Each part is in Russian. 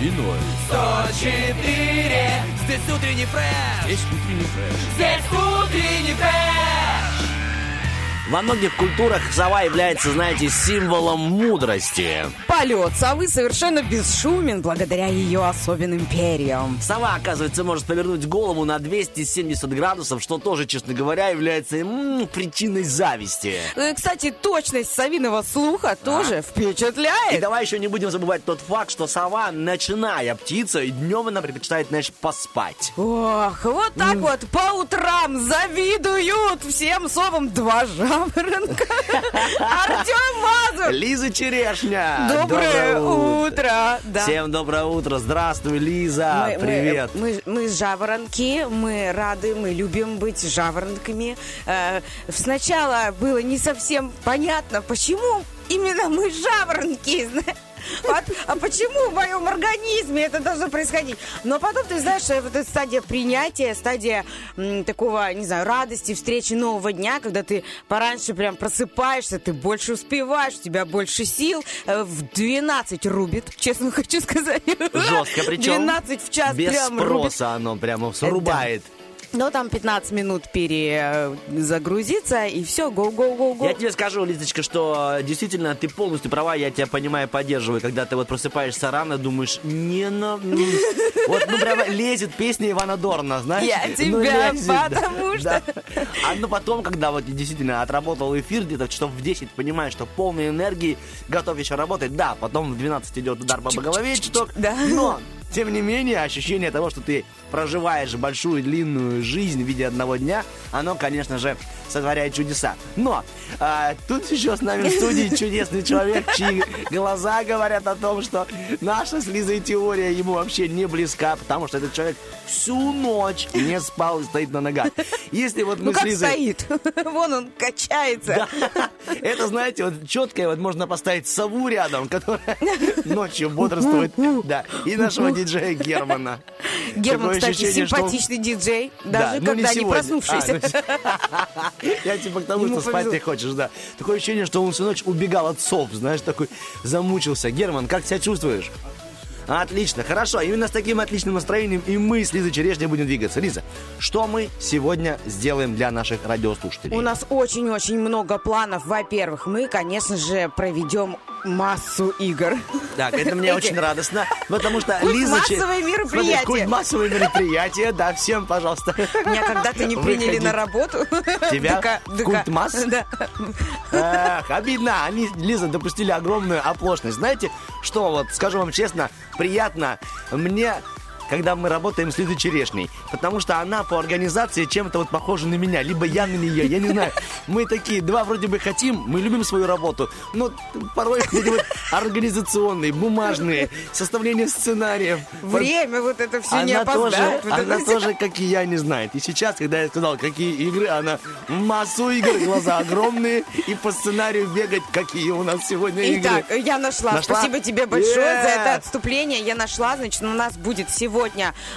И ноль. 104 Здесь утренний фреш Здесь утренний фреш. Здесь утренний фреш Во многих культурах сова является, знаете, символом мудрости. Полет совы совершенно бесшумен благодаря ее особенным перьям. Сова, оказывается, может повернуть голову на 270 градусов, что тоже, честно говоря, является м, причиной зависти. Э, Кстати, точность совиного слуха тоже И впечатляет. давай еще не будем забывать тот факт, что сова ночная птица, и днем она предпочитает, знаешь, поспать. Ох, вот так вот по утрам завидуют всем совам два жаворонка. Артем Мазур. Лиза Черешня! Доброе утро. Да. Всем доброе утро! Здравствуй, Лиза! Мы- мы- Привет! Мы, мы, жаворонки, мы рады, мы любим быть жаворонками. Э, сначала было не совсем понятно, почему именно мы жаворонки. зна- Вот, а почему в моем организме это должно происходить? Но потом, ты знаешь, э, вот эта стадия принятия, стадия такого, не знаю, радости, встречи нового дня, когда ты пораньше прям просыпаешься, ты больше успеваешь, у тебя больше сил, э, в 12 рубит, честно хочу сказать. Жестко, причем 12 в час без прям рубит. спроса оно прямо срубает. Но там 15 минут перезагрузиться, и все, гоу-гоу-гоу-гоу. Я тебе скажу, Лизочка, что э, действительно ты полностью права, я тебя понимаю, поддерживаю, когда ты вот просыпаешься рано, думаешь, не на... м». Вот, ну, прямо лезет песня Ивана Дорна, знаешь? Я Ну, тебя, потому да. А ну потом, когда вот действительно отработал эфир, где-то часов в 10, понимаешь, что полной энергии, готов еще работать, да, потом в 12 идет удар по голове чуток, но... Тем не менее, ощущение того, что ты проживаешь большую длинную жизнь в виде одного дня, оно, конечно же, сотворяет чудеса. Но а, тут еще с нами в студии чудесный человек, чьи глаза говорят о том, что наша с Лизой теория ему вообще не близка, потому что этот человек всю ночь не спал и стоит на ногах. Если вот мы Ну с Лизой... стоит? Вон он качается. Да. Это, знаете, вот четкое, вот можно поставить сову рядом, которая ночью бодрствует. Да. И нашего диджея Германа. Герман, Такое кстати, ощущение, что он- симпатичный диджей, Да, даже ну, когда не, сегодня. проснувшийся. А, ну, Я типа к тому, Ему что спать повезло. ты хочешь, да. Такое ощущение, что он всю ночь убегал от сов, знаешь, такой замучился. Герман, как себя чувствуешь? Отлично, хорошо. Именно с таким отличным настроением и мы с Лизой Черешней будем двигаться. Лиза, что мы сегодня сделаем для наших радиослушателей? У нас очень-очень много планов. Во-первых, мы, конечно же, проведем массу игр. Так, это мне очень радостно, потому что Культ Лиза... Че- массовые Смотри, мероприятия. культ массовые мероприятия, да, всем, пожалуйста. Меня когда-то не приняли Выходи. на работу. Тебя? Культ масс? Да. Эх, обидно. Они, Лиза, допустили огромную оплошность. Знаете, что вот, скажу вам честно, приятно мне когда мы работаем с Лизой Черешней. Потому что она по организации чем-то вот похожа на меня. Либо я на нее, я не знаю. Мы такие, два вроде бы хотим, мы любим свою работу. Но порой эти вот организационные, бумажные, составление сценариев. Время вот это все не Она тоже, опоздает. вот она тоже, как и я, не знает. И сейчас, когда я сказал, какие игры, она массу игр, глаза огромные, и по сценарию бегать, какие у нас сегодня игры. Итак, я нашла. Нашла? Спасибо тебе большое Yeah. за это отступление. Я нашла, значит, у нас будет сегодня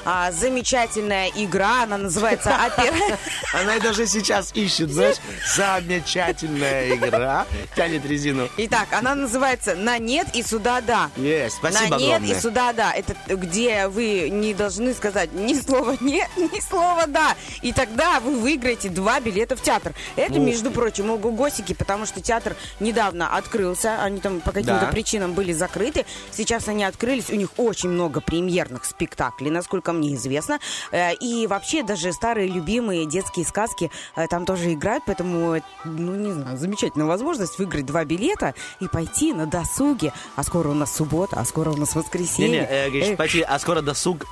а, замечательная игра. Она называется «Опера». Она и даже сейчас ищет, знаешь, замечательная игра. Тянет резину. Итак, она называется «На нет и сюда да». Есть, спасибо На нет огромное. и сюда да. Это где вы не должны сказать ни слова нет, ни слова да. И тогда вы выиграете два билета в театр. Это, Ух между прочим, ого-госики, потому что театр недавно открылся. Они там по каким-то Да. причинам были закрыты. Сейчас они открылись. У них очень много премьерных спектаклей, насколько мне известно. Э, И вообще даже старые любимые детские сказки э, там тоже играют. Поэтому ну, не знаю, замечательная возможность выиграть два билета и пойти на досуге. А скоро у нас суббота, а скоро у нас воскресенье. Не-не, э, говоришь, Эх, почти, а скоро досуг.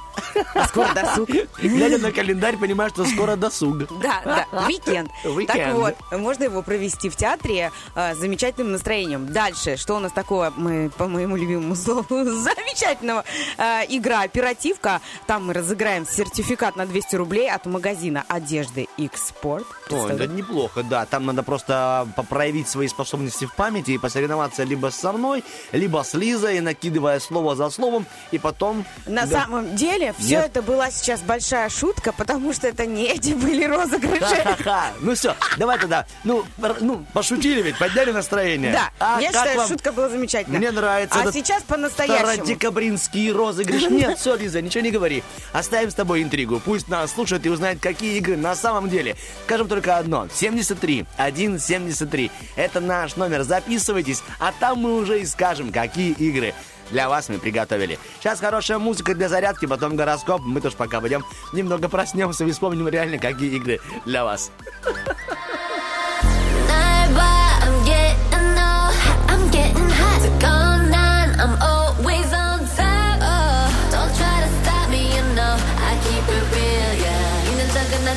а скоро досуг. Глядя на календарь, понимаешь, что скоро досуг. Да, да, уикенд. Уикенд. Так вот, можно его провести в театре э, с замечательным настроением. Дальше, что у нас такое, мы по моему любимому слову, замечательного игра «Оперативка». Там мы разыграем сертификат на 200 рублей от магазина одежды X-Sport. Ой, да неплохо, да. Там надо просто проявить свои способности в памяти и посоревноваться либо со мной, либо с Лизой, накидывая слово за словом, и потом... На Да. самом деле, все Нет. это была сейчас большая шутка, потому что это не эти были розыгрыши. Ха-ха-ха. Ну все, давай тогда. Ну, ну, пошутили ведь, подняли настроение. Да, А я считаю, вам шутка была замечательная. Мне нравится А сейчас по-настоящему. Стародекабринский розыгрыш. Нет, все, Лиза, ничего не говори. Оставим с тобой интригу. Пусть нас слушают и узнают, какие игры на самом деле. Скажем только одно. 73 173. Это наш номер. Записывайтесь, а там мы уже и скажем, какие игры для вас мы приготовили. Сейчас хорошая музыка для зарядки, потом гороскоп. Мы тоже пока пойдем немного проснемся и вспомним реально, какие игры для вас. 있는 적은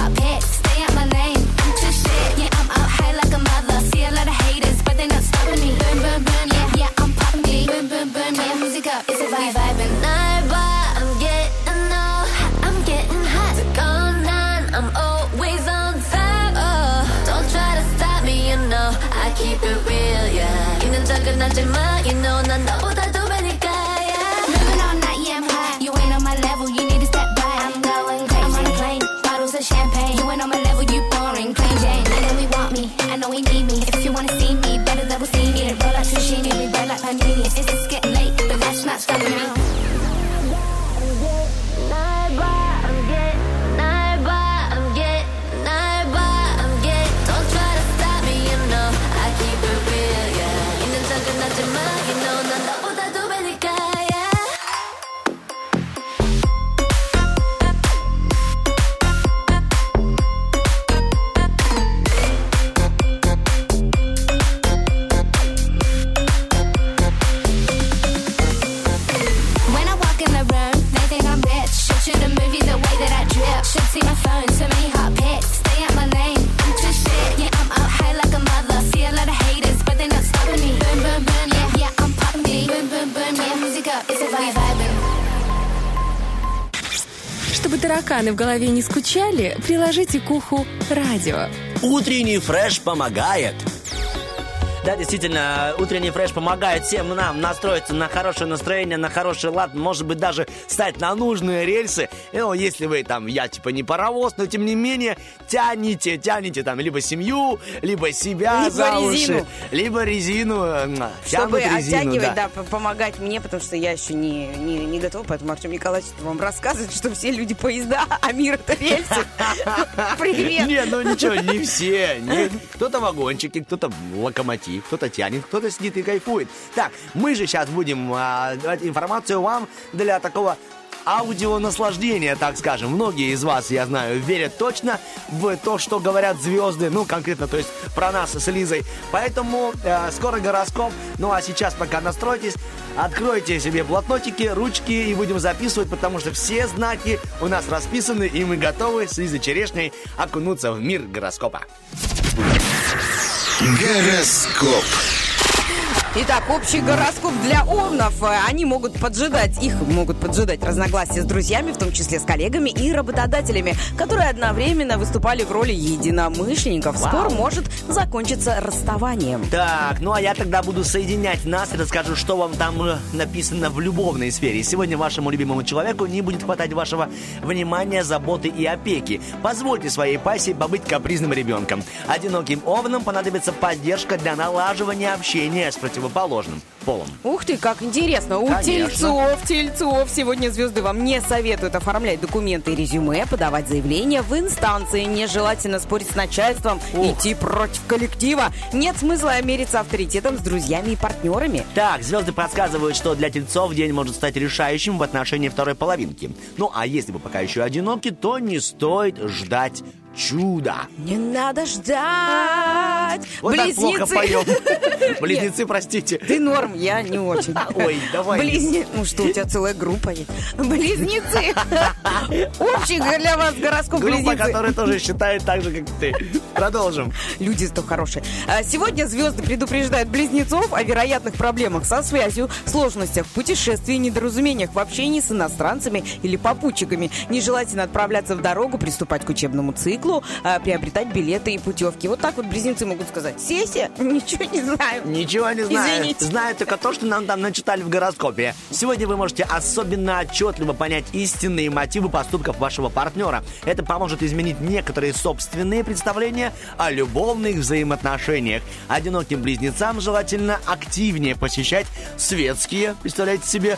тараканы в голове не скучали, приложите к уху радио. Утренний фреш помогает. Да, действительно, утренний фреш помогает всем нам настроиться на хорошее настроение, на хороший лад, может быть, даже стать на нужные рельсы. Ну, если вы там, я типа не паровоз, но тем не менее, тянете, тянете там либо семью, либо себя Либо за уши, резину. либо резину, э, Чтобы тянут резину, оттягивать, да. да. помогать мне, потому что я еще не, не, не готова, поэтому Артем Николаевич вам рассказывает, что все люди поезда, а мир это рельсы. Привет! Не, ну ничего, не все. Кто-то вагончики, кто-то локомотив, кто-то тянет, кто-то сидит и кайфует. Так, мы же сейчас будем а, давать информацию вам для такого аудио наслаждения, так скажем. Многие из вас, я знаю, верят точно в то, что говорят звезды, ну, конкретно, то есть про нас с Лизой. Поэтому э, скоро гороскоп. Ну, а сейчас пока настройтесь, откройте себе блокнотики, ручки и будем записывать, потому что все знаки у нас расписаны, и мы готовы с Лизой Черешней окунуться в мир гороскопа. Гороскоп. Итак, общий гороскоп для овнов. Э, Они могут поджидать, их могут поджидать разногласия с друзьями, в том числе с коллегами и работодателями, которые одновременно выступали в роли единомышленников. Скоро может закончиться расставанием. Так, ну а я тогда буду соединять нас и расскажу, что вам там э, написано в любовной сфере. Сегодня вашему любимому человеку не будет хватать вашего внимания, заботы и опеки. Позвольте своей пассии побыть капризным ребенком. Одиноким овнам понадобится поддержка для налаживания общения с противоположным противоположным полом. Ух ты, как интересно. У Конечно. тельцов, тельцов сегодня звезды вам не советуют оформлять документы и резюме, подавать заявления в инстанции. Нежелательно спорить с начальством, идти против коллектива. Нет смысла мериться авторитетом с друзьями и партнерами. Так, звезды подсказывают, что для тельцов день может стать решающим в отношении второй половинки. Ну, а если вы пока еще одиноки, то не стоит ждать чуда. Не надо ждать. Вот так плохо Близнецы. поем. Близнецы, простите. Ты норм, я не очень. Ой, давай. Близне... Ну что, у тебя целая группа есть. Близнецы. Общий для вас гороскоп Группа, близнецы. которая тоже считает так же, как ты. Продолжим. Люди-то хорошие. А, Сегодня звезды предупреждают близнецов о вероятных проблемах со связью, сложностях в путешествии, недоразумениях в общении с иностранцами или попутчиками. Нежелательно отправляться в дорогу, приступать к учебному циклу, а, приобретать билеты и путевки. Вот так вот близнецы могут сказать. Сеся? Ничего не знаю. Ничего не знаю. Извините. Знаю только то, что нам там начитали в гороскопе. Сегодня вы можете особенно отчетливо понять истинные мотивы поступков вашего партнера. Это поможет изменить некоторые собственные представления о любовных взаимоотношениях. Одиноким близнецам желательно активнее посещать светские, представляете себе,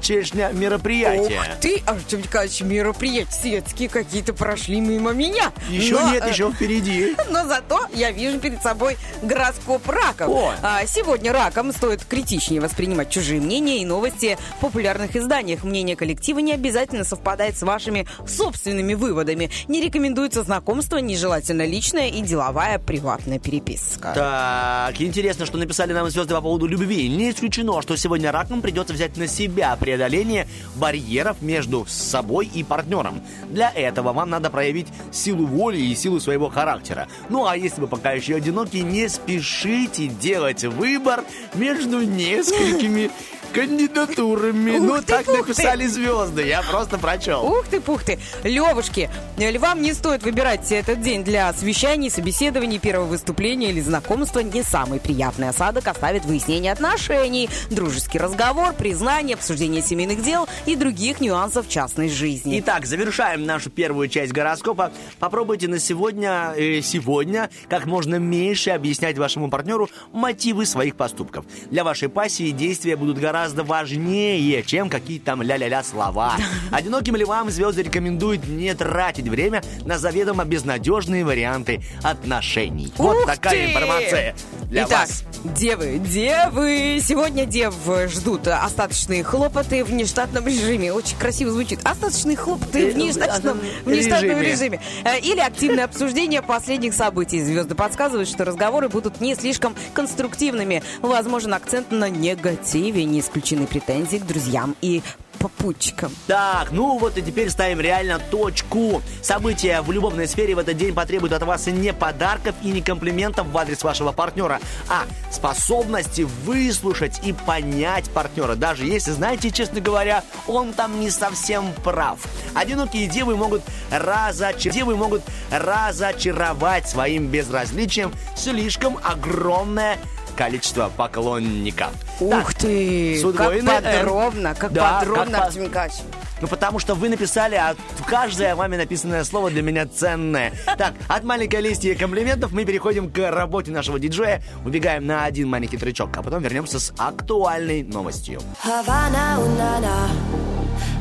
чешня мероприятия. Ух ты, Артем Николаевич, мероприятия светские какие-то прошли мимо меня. Еще Но, нет, э, еще впереди. Но зато я вижу перед собой гороскоп раков. О. А, сегодня ракам стоит критичнее воспринимать чужие мнения и новости в популярных изданиях. Мнение коллектива не обязательно совпадает с вашими собственными выводами. Не рекомендуется знакомство, нежелательно личная и деловая приватная переписка. Так, интересно, что написали нам звезды по поводу любви. Не исключено, что сегодня ракам придется взять на себя преодоление барьеров между собой и партнером. Для этого вам надо проявить силу воли и силу своего характера. Ну а если вы пока еще одиноки, не спешите делать выбор между несколькими кандидатурами. Ух ну, ты, так пух ты. написали звезды, я просто прочел. Ух ты, пух ты. Левушки, львам не стоит выбирать этот день для совещаний, собеседований, первого выступления или знакомства. Не самый приятный осадок оставит выяснение отношений, дружеский разговор, признание, обсуждение семейных дел и других нюансов частной жизни. Итак, завершаем нашу первую часть гороскопа. Попробуйте на сегодня, э, сегодня как можно меньше объяснять вашему партнеру мотивы своих поступков. Для вашей пассии действия будут гораздо важнее, чем какие-то там ля-ля-ля слова. Одиноким львам звезды рекомендуют не тратить время на заведомо безнадежные варианты отношений. вот Ух такая ты! информация для Итак, вас. девы, девы, сегодня дев ждут остаточные хлопоты в нештатном режиме. Очень красиво звучит. Остаточные хлопоты в Э, нештатном, в в нештатном режиме. режиме. Э, Или активное обсуждение последних событий. Звезды подсказывают, что разговоры будут не слишком конструктивными. Возможен акцент на негативе, не исключены претензии к друзьям и попутчикам. Так, ну вот и теперь ставим реально точку. События в любовной сфере в этот день потребуют от вас не подарков и не комплиментов в адрес вашего партнера, а способности выслушать и понять партнера, даже если, знаете, честно говоря, он там не совсем прав. Одинокие девы могут, разочар... девы могут разочаровать своим безразличием слишком огромное количество поклонников. Так, Ух ты! с Как удвоенной «Н». подробно, как Да, подробно, как Артем Николаевич. ну, потому что вы написали, а каждое вами написанное слово для меня ценное. Так, от маленькой листья комплиментов мы переходим к работе нашего диджея. Убегаем на один маленький тречок, а потом вернемся с актуальной новостью. Havana, ooh, na, na.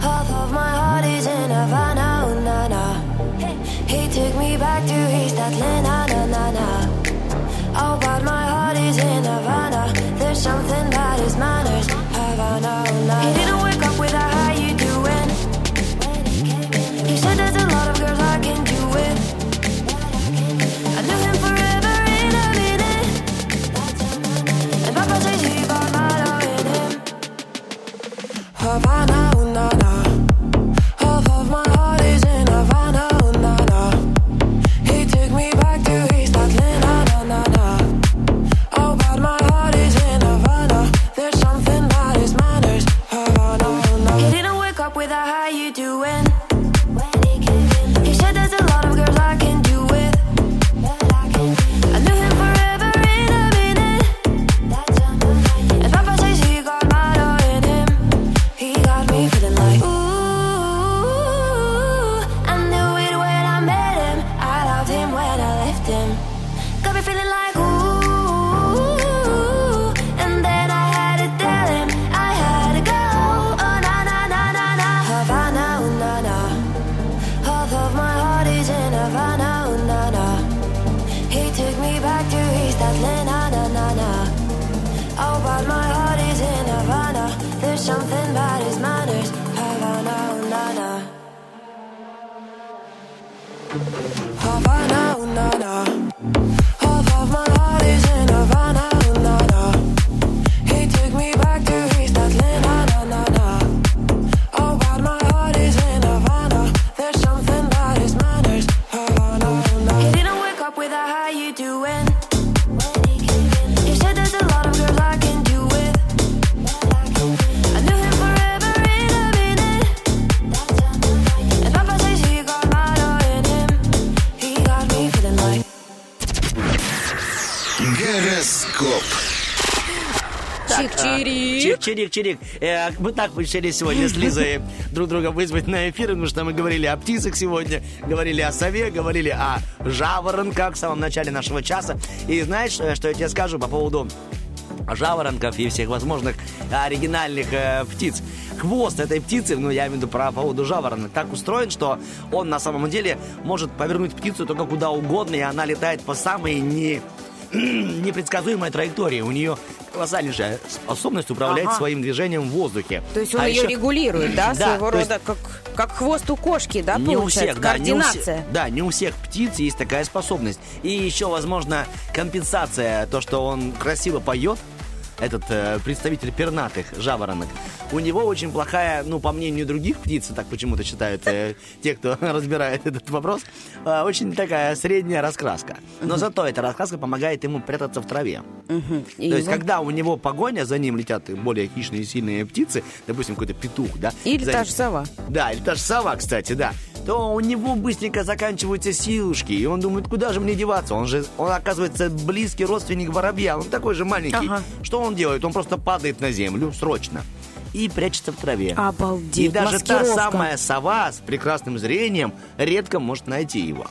Half of my heart is in Havana, ooh, na, na. He took me back to East Atlanta, na, na, na. Oh, but my heart is in Havana. There's something about his manners. Havana, He didn't wake up with a how you doing. He said there's a lot of girls I can do it. I knew him forever in a minute. And Papa says he got Milo in him. Havana, ooh, na, na. you do Чирик, чирик, чирик. Э, мы так решили сегодня с Лизой друг друга вызвать на эфир, потому что мы говорили о птицах сегодня, говорили о сове, говорили о жаворонках в самом начале нашего часа. И знаешь, э, что я тебе скажу по поводу жаворонков и всех возможных оригинальных э, птиц. Хвост этой птицы, ну я имею в виду про поводу жаворонок, так устроен, что он на самом деле может повернуть птицу только куда угодно, и она летает по самой не непредсказуемой траектории. У нее колоссальнейшая способность управлять Ага. своим движением в воздухе. То есть он А ее еще- регулирует, да, Да, своего то есть- рода, как, как хвост у кошки, да, не у получается? всех, да, не у Координация. всех, да, не у всех птиц есть такая способность. И еще, возможно, компенсация, то, что он красиво поет, этот э, представитель пернатых жаворонок, у него очень плохая, ну, по мнению других птиц, так почему-то считают э, те, кто разбирает этот вопрос, э, очень такая средняя раскраска. Но зато эта раскраска помогает ему прятаться в траве. То есть, когда у него погоня, за ним летят более хищные и сильные птицы, допустим, какой-то петух, да? Или за та же сова. да, или та же сова, кстати, да. То у него быстренько заканчиваются силушки, и он думает, куда же мне деваться? Он же, он оказывается близкий родственник воробья, он такой же маленький. Ага. Что он делает? Он просто падает на землю срочно и прячется в траве. Обалдеть, И даже та маскировка. самая сова с прекрасным зрением редко может найти его.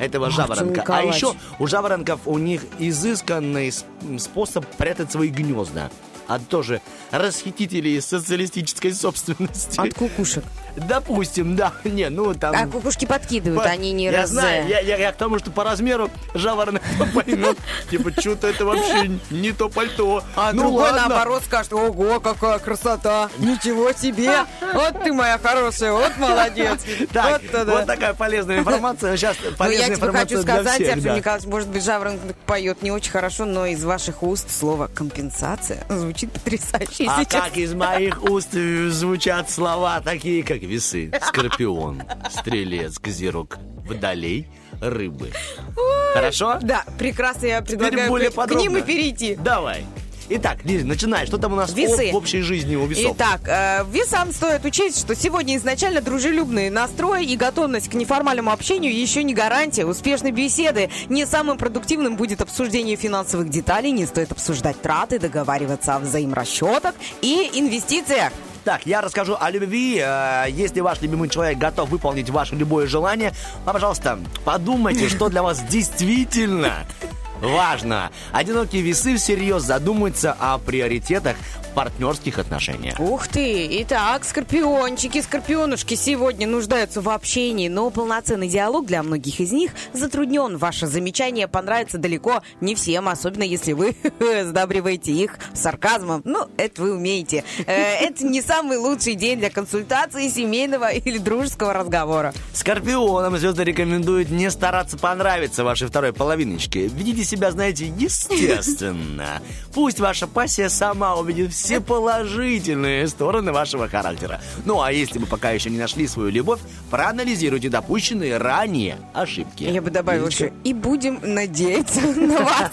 Этого Артем жаворонка. А Николаевич. еще у жаворонков у них изысканный способ прятать свои гнезда. От тоже расхитителей социалистической собственности. От кукушек. Допустим, да. Не, ну там... А кукушки подкидывают, по- они не Я раз... знаю, я, я- я к тому, что по размеру жаворонок поймет. Типа, что-то это вообще не то пальто. А ну другой, ладно. наоборот, скажет, ого, какая красота, ничего себе, вот ты моя хорошая, вот молодец. Так, вот, вот, такая полезная информация. Сейчас Ну, полезная я тебе информация хочу для сказать, всех, Артем да. Николаевич, может быть, жаворонок поет не очень хорошо, но из ваших уст слово «компенсация» звучит потрясающе А сейчас. как из моих уст звучат слова такие, как весы, скорпион, стрелец, козерог, водолей, рыбы. Хорошо? Да, прекрасно, я предлагаю более к, к ним и перейти. Давай. Итак, Лиза, начинай. Что там у нас Весы. в общей жизни у весов? Итак, э, весам стоит учесть, что сегодня изначально дружелюбный настрой и готовность к неформальному общению еще не гарантия успешной беседы. Не самым продуктивным будет обсуждение финансовых деталей, не стоит обсуждать траты, договариваться о взаиморасчетах и инвестициях. Так, я расскажу о любви. Э, Если ваш любимый человек готов выполнить ваше любое желание, а, пожалуйста, подумайте, что для вас действительно важно. Одинокие весы всерьез задумаются о приоритетах партнерских отношениях. Ух ты! Итак, скорпиончики, скорпионушки сегодня нуждаются в общении, но полноценный диалог для многих из них затруднен. Ваше замечание понравится далеко не всем, особенно если вы сдабриваете их сарказмом. Ну, это вы умеете. Э, Это не самый лучший день для консультации семейного или дружеского разговора. Скорпионам звезды рекомендуют не стараться понравиться вашей второй половиночке. Ведите себя, знаете, естественно. Пусть ваша пассия сама увидит все положительные стороны вашего характера. Ну, а если вы пока еще не нашли свою любовь, проанализируйте допущенные ранее ошибки. Я бы добавила Лизочка, еще, и будем надеяться на вас.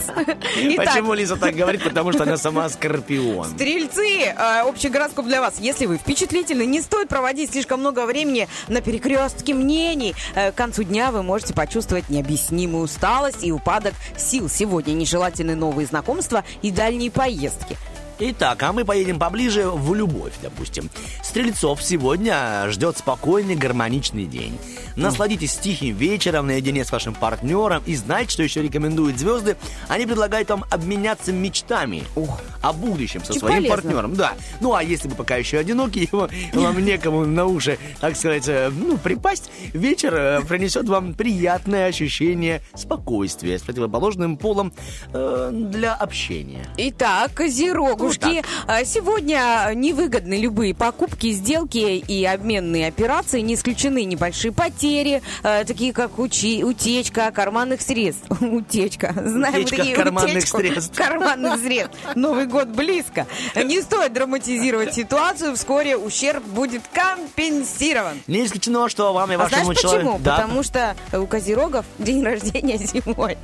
Почему Лиза так говорит? Потому что она сама скорпион. Стрельцы, э, общий гороскоп для вас. Если вы впечатлительны, не стоит проводить слишком много времени на перекрестке мнений. Э, к концу дня вы можете почувствовать необъяснимую усталость и упадок сил. Сегодня нежелательны новые знакомства и дальние поездки. Итак, а мы поедем поближе в любовь, допустим. Стрельцов сегодня ждет спокойный, гармоничный день. Насладитесь тихим вечером наедине с вашим партнером и знайте, что еще рекомендуют звезды. Они предлагают вам обменяться мечтами о будущем со Очень своим полезно. партнером. Да. Ну, а если вы пока еще одиноки, и вам некому на уши, так сказать, э, ну, припасть, вечер э, принесет вам приятное ощущение спокойствия с противоположным полом э, для общения. Итак, козерогушки, э, сегодня невыгодны любые покупки, сделки и обменные операции. Не исключены небольшие потери, э, такие как учи- утечка карманных средств. Утечка. Знаем Утечка такие карманных утечку средств. карманных средств. Новый год близко. Не стоит драматизировать ситуацию. Вскоре ущерб будет компенсирован. Не исключено, что вам и А вашему знаешь человеку... почему? Да. Потому что у козерогов день рождения зимой.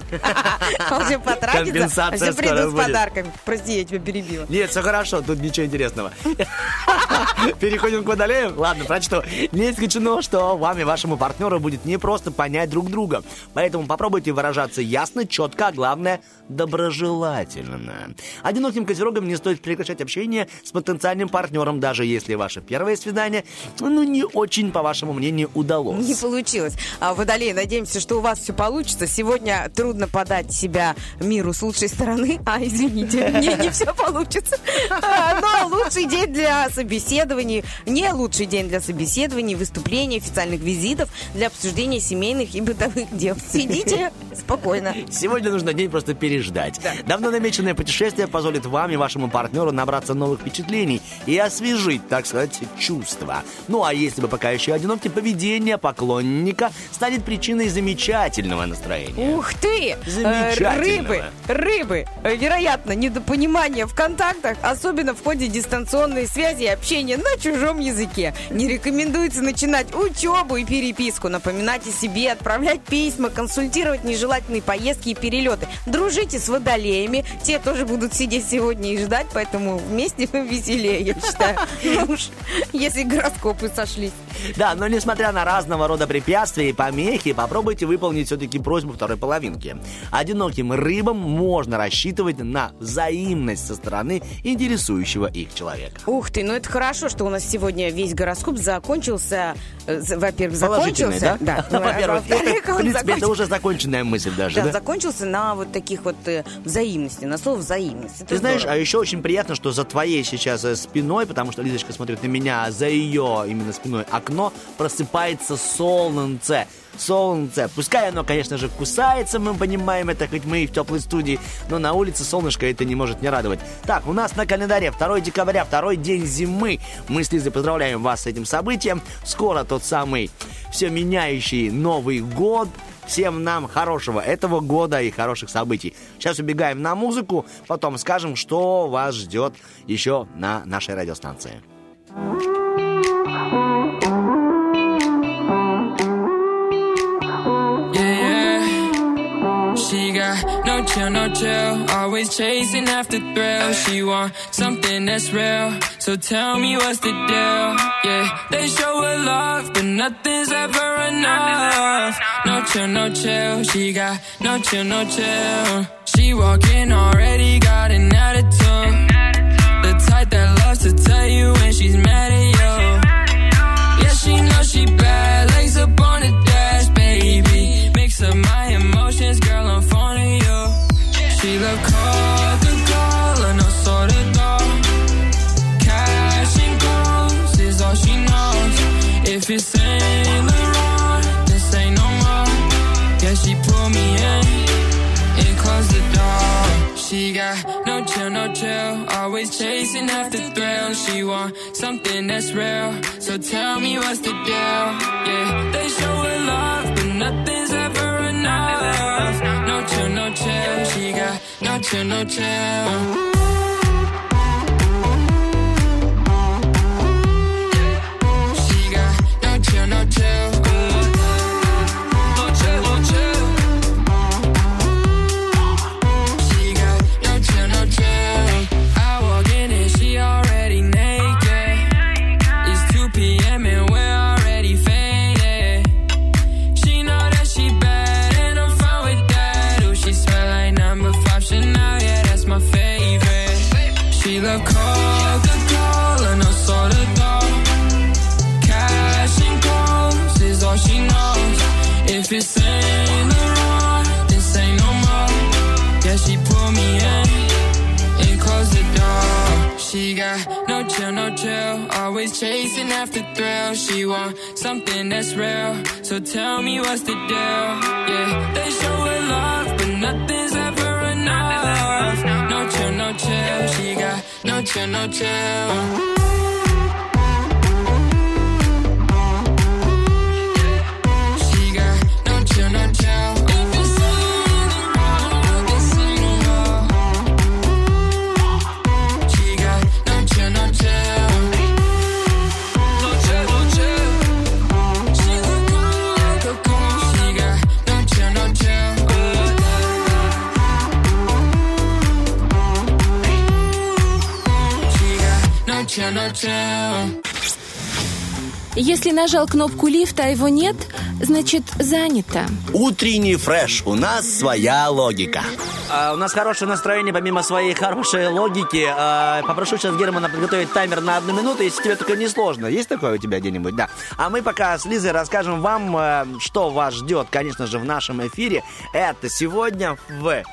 Он же потратится, а все придут с подарками. Прости, я тебя перебила. Нет, все хорошо, тут ничего интересного. Переходим к водолеям. Ладно, прочту. Не исключено, что вам и вашему партнеру будет не просто понять друг друга. Поэтому попробуйте выражаться ясно, четко, а главное, доброжелательно. Одиноким козерогам не стоит прекращать общение с потенциальным партнером, даже если ваше первое свидание, ну, не очень, по вашему мнению, удалось. Не получилось. А, Водолей, надеемся, что у вас все получится. Сегодня трудно подать себя миру с лучшей стороны. А, извините, не, не все получится. А, Но лучший день для собеседований, не лучший день для собеседований, выступлений, официальных визитов, для обсуждения семейных и бытовых дел. Сидите спокойно. Сегодня нужно день просто переждать. Давно намеченное путешествие позволит вам и вашему партнеру набраться новых впечатлений и освежить, так сказать, чувства. Ну а если вы пока еще одиноки, поведение поклонника станет причиной замечательного настроения. Ух ты! Э, Замечательного. Рыбы, рыбы. Вероятно, недопонимание в контактах, особенно в ходе дистанционной связи и общения на чужом языке. Не рекомендуется начинать учебу и переписку, напоминать о себе, отправлять письма, консультировать нежелательные поездки и перелеты. Дружите с водолеями, те тоже будут сидеть сегодня и ждать, поэтому вместе веселее, я считаю. Ну уж, если гороскопы сошлись. Да, но несмотря на разного рода препятствия и помехи, попробуйте выполнить все-таки просьбу второй половинки. Одиноким рыбам можно рассчитывать на взаимность со стороны интересующего их человека. Ух ты, ну это хорошо, что у нас сегодня весь гороскоп закончился. э, Во-первых, закончился. да? Ну, а Во-первых, в принципе, это уже законченная мысль даже, Да, да? закончился на вот таких вот э, взаимности, на слово взаимность. Это Ты знаешь, а еще очень приятно, что за твоей сейчас э, спиной, потому что Лизочка смотрит на меня, а за ее именно спиной окно просыпается солнце. Солнце. Пускай оно, конечно же, кусается, мы понимаем это, хоть мы и в теплой студии, но на улице солнышко это не может не радовать. Так, у нас на календаре 2 декабря, второй день зимы. Мы с Лизой поздравляем вас с этим событием. Скоро тот самый все меняющий Новый год. Всем нам хорошего этого года и хороших событий. Сейчас убегаем на музыку, потом скажем, что вас ждет еще на нашей радиостанции. Yeah, She got no chill, no chill. Always chasing after thrill. She want something that's real. So tell me what's the deal? Yeah, they show her love, but nothing's ever enough. No chill, no chill. She got no chill, no chill. She walking already got an attitude. The type that loves to tell you when she's mad Always chasing after thrill. She want something that's real. So tell me what's the deal? Yeah, they show her love, but nothing's ever enough. No chill, no chill. She got no chill, no chill. Always chasing after thrill. She want something that's real. So tell me what's the deal? Yeah, they show her love, but nothing's ever enough. No chill, no chill. She got no chill, no chill. Если нажал кнопку лифта, а его нет, значит занято. Утренний фреш. У нас своя логика. А, у нас хорошее настроение, помимо своей хорошей логики. А, попрошу сейчас Германа подготовить таймер на одну минуту, если тебе только не сложно. Есть такое у тебя где-нибудь? Да. А мы пока с Лизой расскажем вам, э, что вас ждет, конечно же, в нашем эфире. Это сегодня в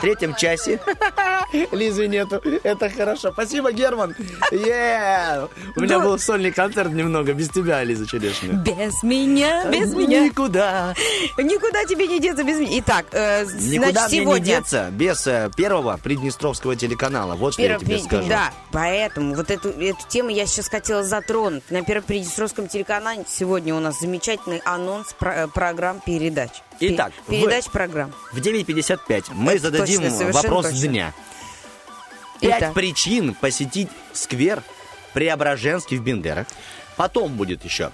третьем часе. Лизы нету. Это хорошо. Спасибо, Герман. Yeah. У меня был сольный концерт немного без тебя, Лиза Черешня. Без меня, без меня. Никуда. Никуда тебе не деться без меня. Итак, э, Никуда мне не деться без э, первого приднестровского телеканала. Вот что я тебе скажу. Да, поэтому вот эту, эту тему я сейчас хотела затронуть. На Первом Приднестровском телеканале сегодня у нас замечательный анонс э, программ передач. Итак, в- передач программ. В 9.55 мы Это зададим точно, вопрос точно. дня. Пять Итак. причин посетить сквер Преображенский в Бендерах. Потом будет еще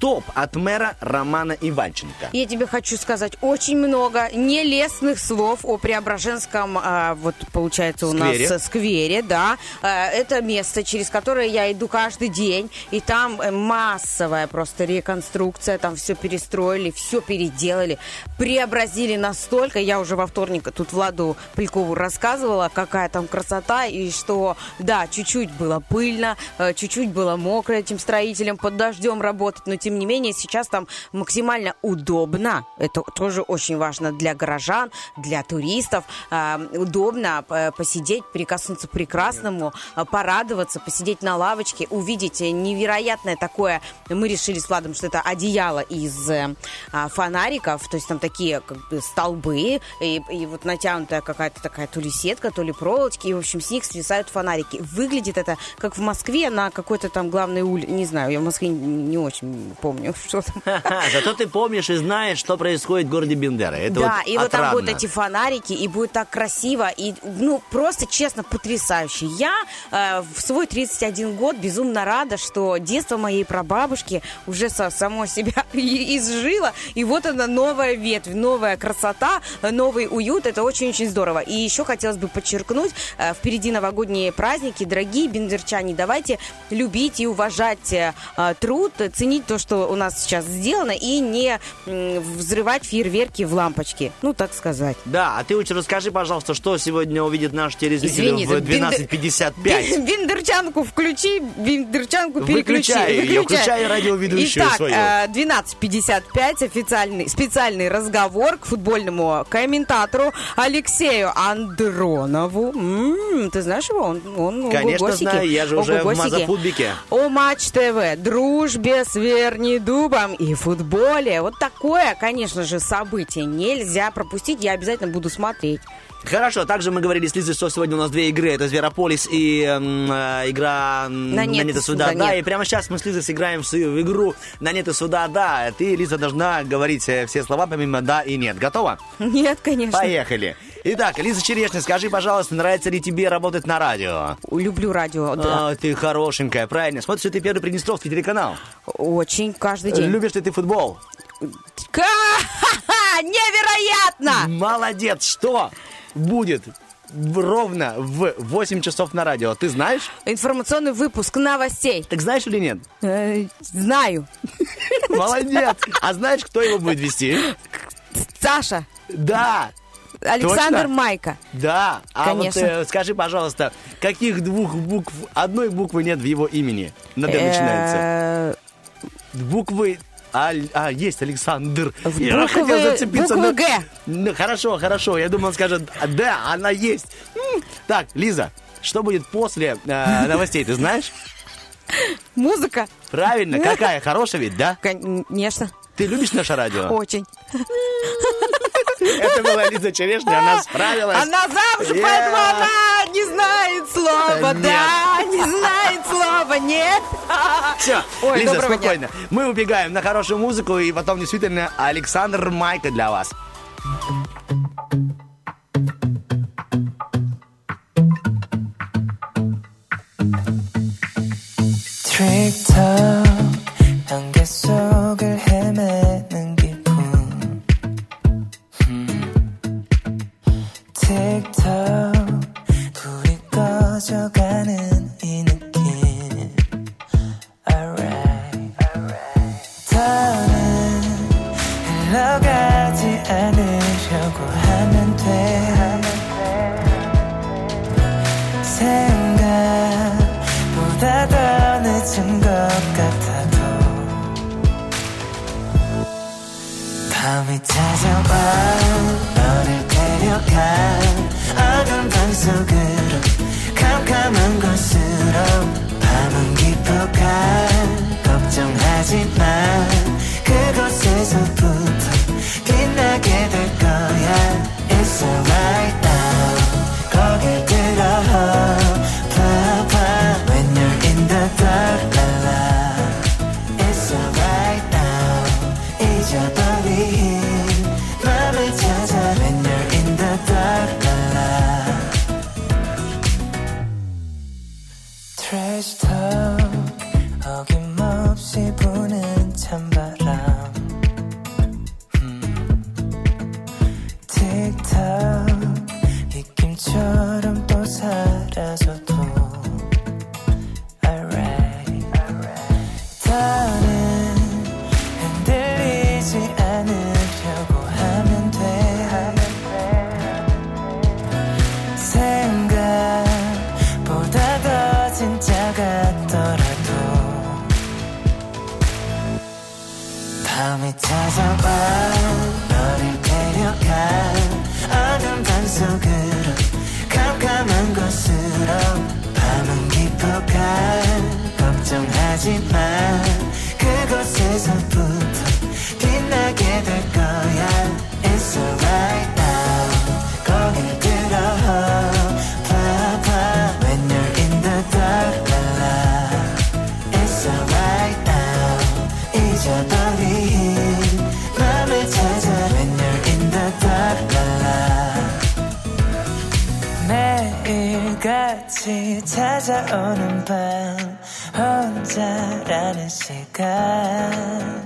топ от мэра Романа Иванченко. Я тебе хочу сказать очень много нелестных слов о Преображенском, а, вот получается у Сквере. нас э, сквере, да. А, это место, через которое я иду каждый день, и там э, массовая просто реконструкция, там все перестроили, все переделали, преобразили настолько. Я уже во вторник тут Владу Пылькову рассказывала, какая там красота, и что, да, чуть-чуть было пыльно, э, чуть-чуть было мокро этим строителям под дождем работать, но тем не менее сейчас там максимально удобно. Это тоже очень важно для горожан, для туристов. А, Удобно э, посидеть, прикоснуться к прекрасному, а, порадоваться, посидеть на лавочке, увидеть невероятное такое. Мы решили с Владом, что это одеяло из э, а, фонариков, то есть там такие как бы столбы, и, и вот натянутая какая-то такая то ли сетка, то ли проволочки, и, в общем, с них свисают фонарики. Выглядит это как в Москве на какой-то там главной улице, не знаю, я в Москве не очень помню, что там. Зато ты помнишь и знаешь, что происходит в городе Бендера. Это да, вот и вот там будут эти фонарики, и будет так красиво, и, ну, просто, честно, потрясающе. Я э, в свой 31 год безумно рада, что детство моей прабабушки уже со- само себя изжило, и вот она новая ветвь, новая красота, новый уют, это очень-очень здорово. И еще хотелось бы подчеркнуть, э, впереди новогодние праздники, дорогие бендерчане, давайте любить и уважать э, э, труд, ценить то, что у нас сейчас сделано, и не взрывать фейерверки в лампочки, ну, так сказать. Да, а ты лучше расскажи, пожалуйста, что сегодня увидит наш телезритель Извини, в это бендер- 12.55. Биндерчанку включи, биндерчанку переключи. Выключай её, включай радиоведущую Итак, свою. э, 12.55 официальный, специальный разговор к футбольному комментатору Алексею Андронову. М, ты знаешь его? Он, он Конечно знаю, я же уже в. Мазафутбике. О Матч ТВ, дружбе с Вернидубом и футболе. Вот такое, конечно же, событие нельзя пропустить. Я обязательно буду смотреть. Хорошо, также мы говорили с Лизой, что сегодня у нас две игры. Это Зверополис и э, игра м, На нет и суда. суда Да, нет. и прямо сейчас мы с Лизой сыграем в свою игру на нет и суда. Да, ты, Лиза, должна говорить э, все слова помимо да и нет. Готова? Нет, конечно. Поехали. Итак, Лиза Черешня, скажи, пожалуйста, нравится ли тебе работать на радио? Люблю радио, да. А, ты хорошенькая, правильно. Смотришь ли ты первый Приднестровский телеканал? Очень, каждый день. Любишь ли ты футбол? Невероятно! Молодец! Что будет ровно в 8 часов на радио? Ты знаешь? Информационный выпуск новостей. Так знаешь или нет? Э, знаю. Молодец! А знаешь, кто его будет вести? Саша, Да! Александр Точно? Майка. Да! А Конечно. вот э, скажи, пожалуйста, каких двух букв, одной буквы нет в его имени? На «Д» начинается. Э, Буквы... А, а, есть Александр. В Я буквы- хотел зацепиться буквы на- «Г». Ну, хорошо, хорошо. Я думал, он скажет, «А, да, она есть. Так, Лиза, что будет после э, новостей, ты знаешь? Музыка. Правильно, какая? Хорошая ведь, да? Конечно. Ты любишь наше радио? Очень. Это была Лиза Черешня, она справилась. Она замуж, Yeah. поэтому она не знает слова. Нет. Да, не знает слова. Нет. Все, Ой, Лиза, доброго дня. спокойно. Мы убегаем на хорошую музыку, и потом действительно Александр Майка для вас. 트릭터 안개 너를 데려가 어둠 방 속으로 캄캄한 곳으로 밤은 깊어가 걱정하지 마. 그곳에서부터 빛나게 될 거야. It's alright 밤이 찾아와 너를 데려가 어둠 방 속으로 캄캄한 곳으로 밤은 깊어가 걱정하지 마. 그곳에서부터 빛나게 될 거야. It's alright 찾아오는 밤 혼자라는 시간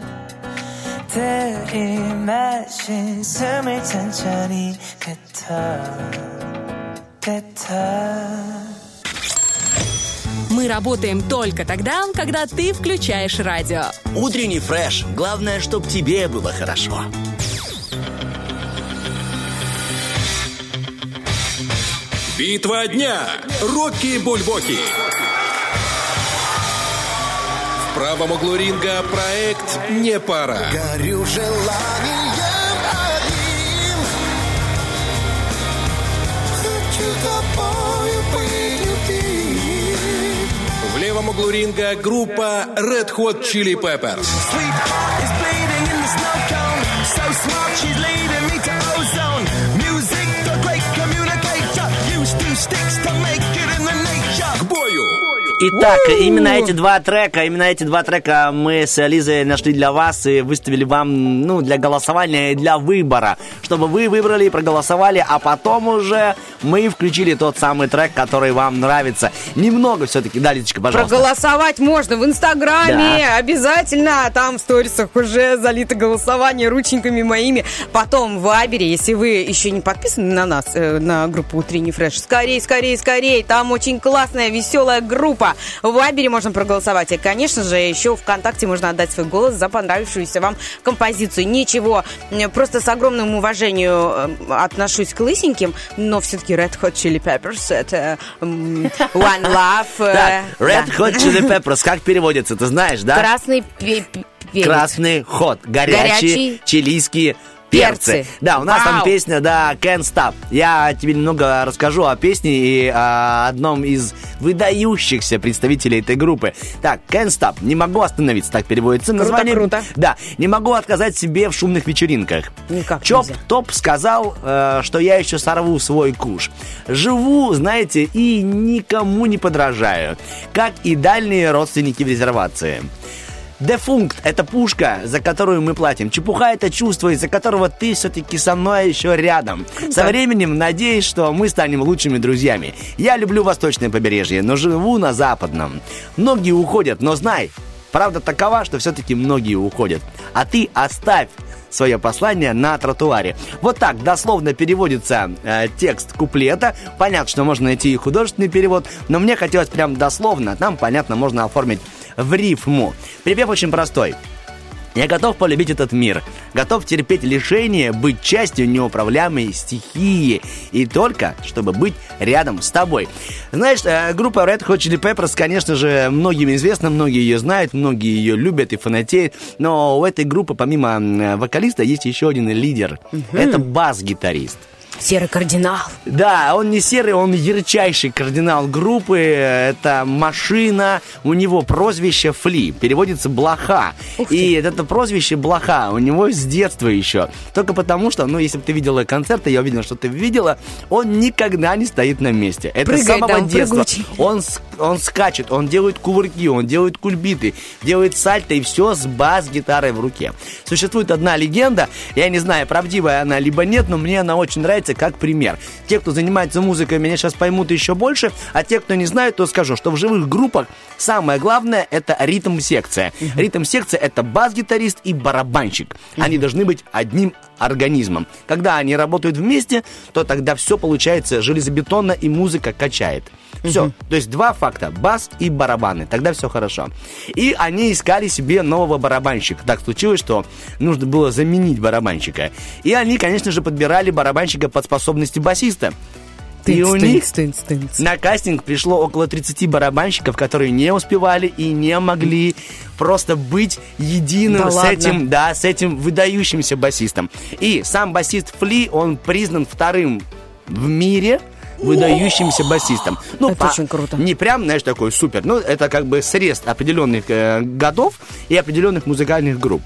들이마신 숨을 천천히 뱉어 뱉어 Мы работаем только тогда, когда ты включаешь радио. Утренний фреш. Главное, чтобы тебе было хорошо. Битва дня. Рокки Бульбоки. В правом углу ринга проект «Не пара». Горю желанием одним Хочу тобою полюбить В левом углу ринга группа Red Hot Chili Peppers. Итак, именно эти два трека, именно эти два трека мы с Лизой нашли для вас и выставили вам, ну, для голосования и для выбора, чтобы вы выбрали и проголосовали, а потом уже мы включили тот самый трек, который вам нравится. Немного все-таки, да, Лизочка, пожалуйста. Проголосовать можно в Инстаграме, Да. обязательно. Там в сторисах уже залито голосование рученьками моими. Потом в Вайбере, если вы еще не подписаны на нас, э, на группу Утренний Фреш, скорее, скорее, скорее. Там очень классная, веселая группа. В Вайбере можно проголосовать. И, конечно же, еще ВКонтакте можно отдать свой голос за понравившуюся вам композицию. Ничего, просто с огромным уважением э, отношусь к лысеньким, но все-таки Red Hot Chili Peppers это One Love. э, Red. Hot Chili Peppers, как переводится, ты знаешь, да? Красный. Красный ход, горячие Горячий. чилийские перцы. Перцы. Да, у нас там Вау. песня, да, Can't Stop. Я тебе немного расскажу о песне и о одном из выдающихся представителей этой группы. Так, Can't Stop. Не могу остановиться, так переводится Круто, название. круто. Да, не могу отказать себе в шумных вечеринках. Никак Чоп нельзя. Топ сказал, э, что я еще сорву свой куш. Живу, знаете, и никому не подражаю. Как и дальние родственники в резервации. Дефункт – это пушка, за которую мы платим. Чепуха – это чувство, из-за которого ты все-таки со мной еще рядом. Со временем надеюсь, что мы станем лучшими друзьями. Я люблю восточное побережье, но живу на западном. Многие уходят, но знай, правда такова, что все-таки многие уходят. А ты оставь свое послание на тротуаре. Вот так дословно переводится э, текст куплета. Понятно, что можно найти и художественный перевод, но мне хотелось прям дословно. Там, понятно, можно оформить в рифму. Припев очень простой. Я готов полюбить этот мир, готов терпеть лишение, быть частью неуправляемой стихии, и только, чтобы быть рядом с тобой. Знаешь, э, группа Red Hot Chili Peppers, конечно же, многим известна, многие ее знают, многие ее любят и фанатеют, но у этой группы, помимо вокалиста, есть еще один лидер. Это бас-гитарист. Серый кардинал. Да, он не серый, он ярчайший кардинал группы. Это машина. У него прозвище Фли. Переводится Блоха. И это прозвище Блоха у него с детства еще. Только потому, что, ну, если бы ты видела концерты, я уверен, что ты видела, он никогда не стоит на месте. Это с Прыгает самого там, детства. прыгучий. Он, с- он скачет, он делает кувырки, он делает кульбиты, делает сальто и все с бас-гитарой в руке. Существует одна легенда, я не знаю, правдивая она либо нет, но мне она очень нравится как пример. Те, кто занимается музыкой, меня сейчас поймут еще больше, а те, кто не знает, то скажу, что в живых группах самое главное это ритм-секция. Ритм-секция это бас-гитарист и барабанщик. Они должны быть одним организмом. Когда они работают вместе, то тогда все получается железобетонно и музыка качает. Все. То есть два факта. Бас и барабаны. Тогда все хорошо. И они искали себе нового барабанщика. Так случилось, что нужно было заменить барабанщика. И они, конечно же, подбирали барабанщика под способности басиста. И у них на кастинг пришло около 30 барабанщиков, которые не успевали и не могли просто быть единым Да с ладно? этим, да, с этим выдающимся басистом. И сам басист Фли, он признан вторым в мире выдающимся басистом. Ну, Это очень круто. Не прям, знаешь, такой супер, но это как бы срез определенных э, годов и определенных музыкальных групп.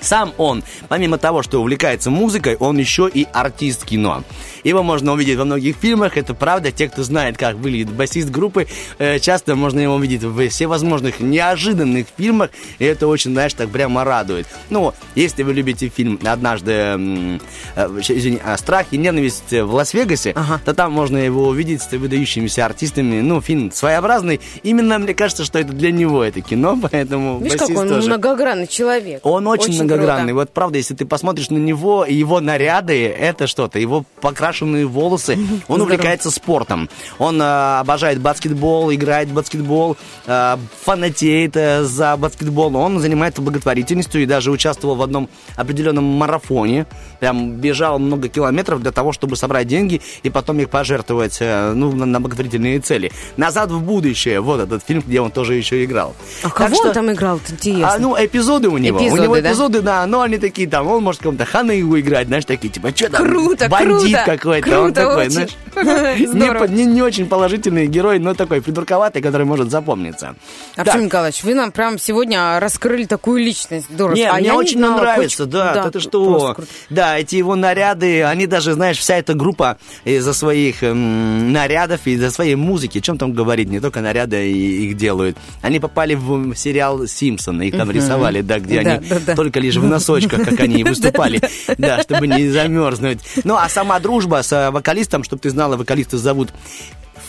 Сам он, помимо того, что увлекается музыкой, он еще и артист кино. Его можно увидеть во многих фильмах, это правда. Те, кто знает, как выглядит басист группы, э, часто можно его увидеть в всевозможных неожиданных фильмах, и это очень, знаешь, так прямо радует. Ну, если вы любите фильм «Однажды», э, извини, а, «Страх и ненависть в Лас-Вегасе», то там можно его увидеть с выдающимися артистами. Ну, фильм своеобразный. Именно, мне кажется, что это для него это кино, поэтому Видишь, какой он тоже. многогранный человек. Он очень, круто. Многогранный. Вот правда, если ты посмотришь на него его наряды, это что-то. Его покрашенные волосы. Он увлекается спортом. Он э, обожает баскетбол, играет в баскетбол, э, фанатеет э, за баскетбол. Он занимается благотворительностью и даже участвовал в одном определенном марафоне. Прям бежал много километров для того, чтобы собрать деньги и потом их пожертвовать э, ну, на, на благотворительные цели. «Назад в будущее». Вот этот фильм, где он тоже еще играл. А Так кого что- он там играл? Интересно. а, ну, эпизоды у него. у Эпизоды, него да? эпизоды, да, но они такие там, он может кому-то ханыгу играть, знаешь, такие, типа, что там, Круто, бандит круто, какой-то, он круто такой, очень. знаешь, не, не, не очень положительный герой, но такой придурковатый, который может запомниться. Артем Так. Николаевич, вы нам прям сегодня раскрыли такую личность. Здорово. Не, А мне не очень знала, нравится, очень- да, это просто что, да, эти его наряды, они даже, знаешь, вся эта группа из-за своих эм, нарядов и из-за своей музыки, о чем там говорить, не только наряды их делают, они попали в сериал «Симпсоны», их там рисовали, да, где Да, они да, только лишь в носочках, как они выступали, да, чтобы не замерзнуть. Ну, а сама дружба с э, вокалистом, чтобы ты знала, вокалиста зовут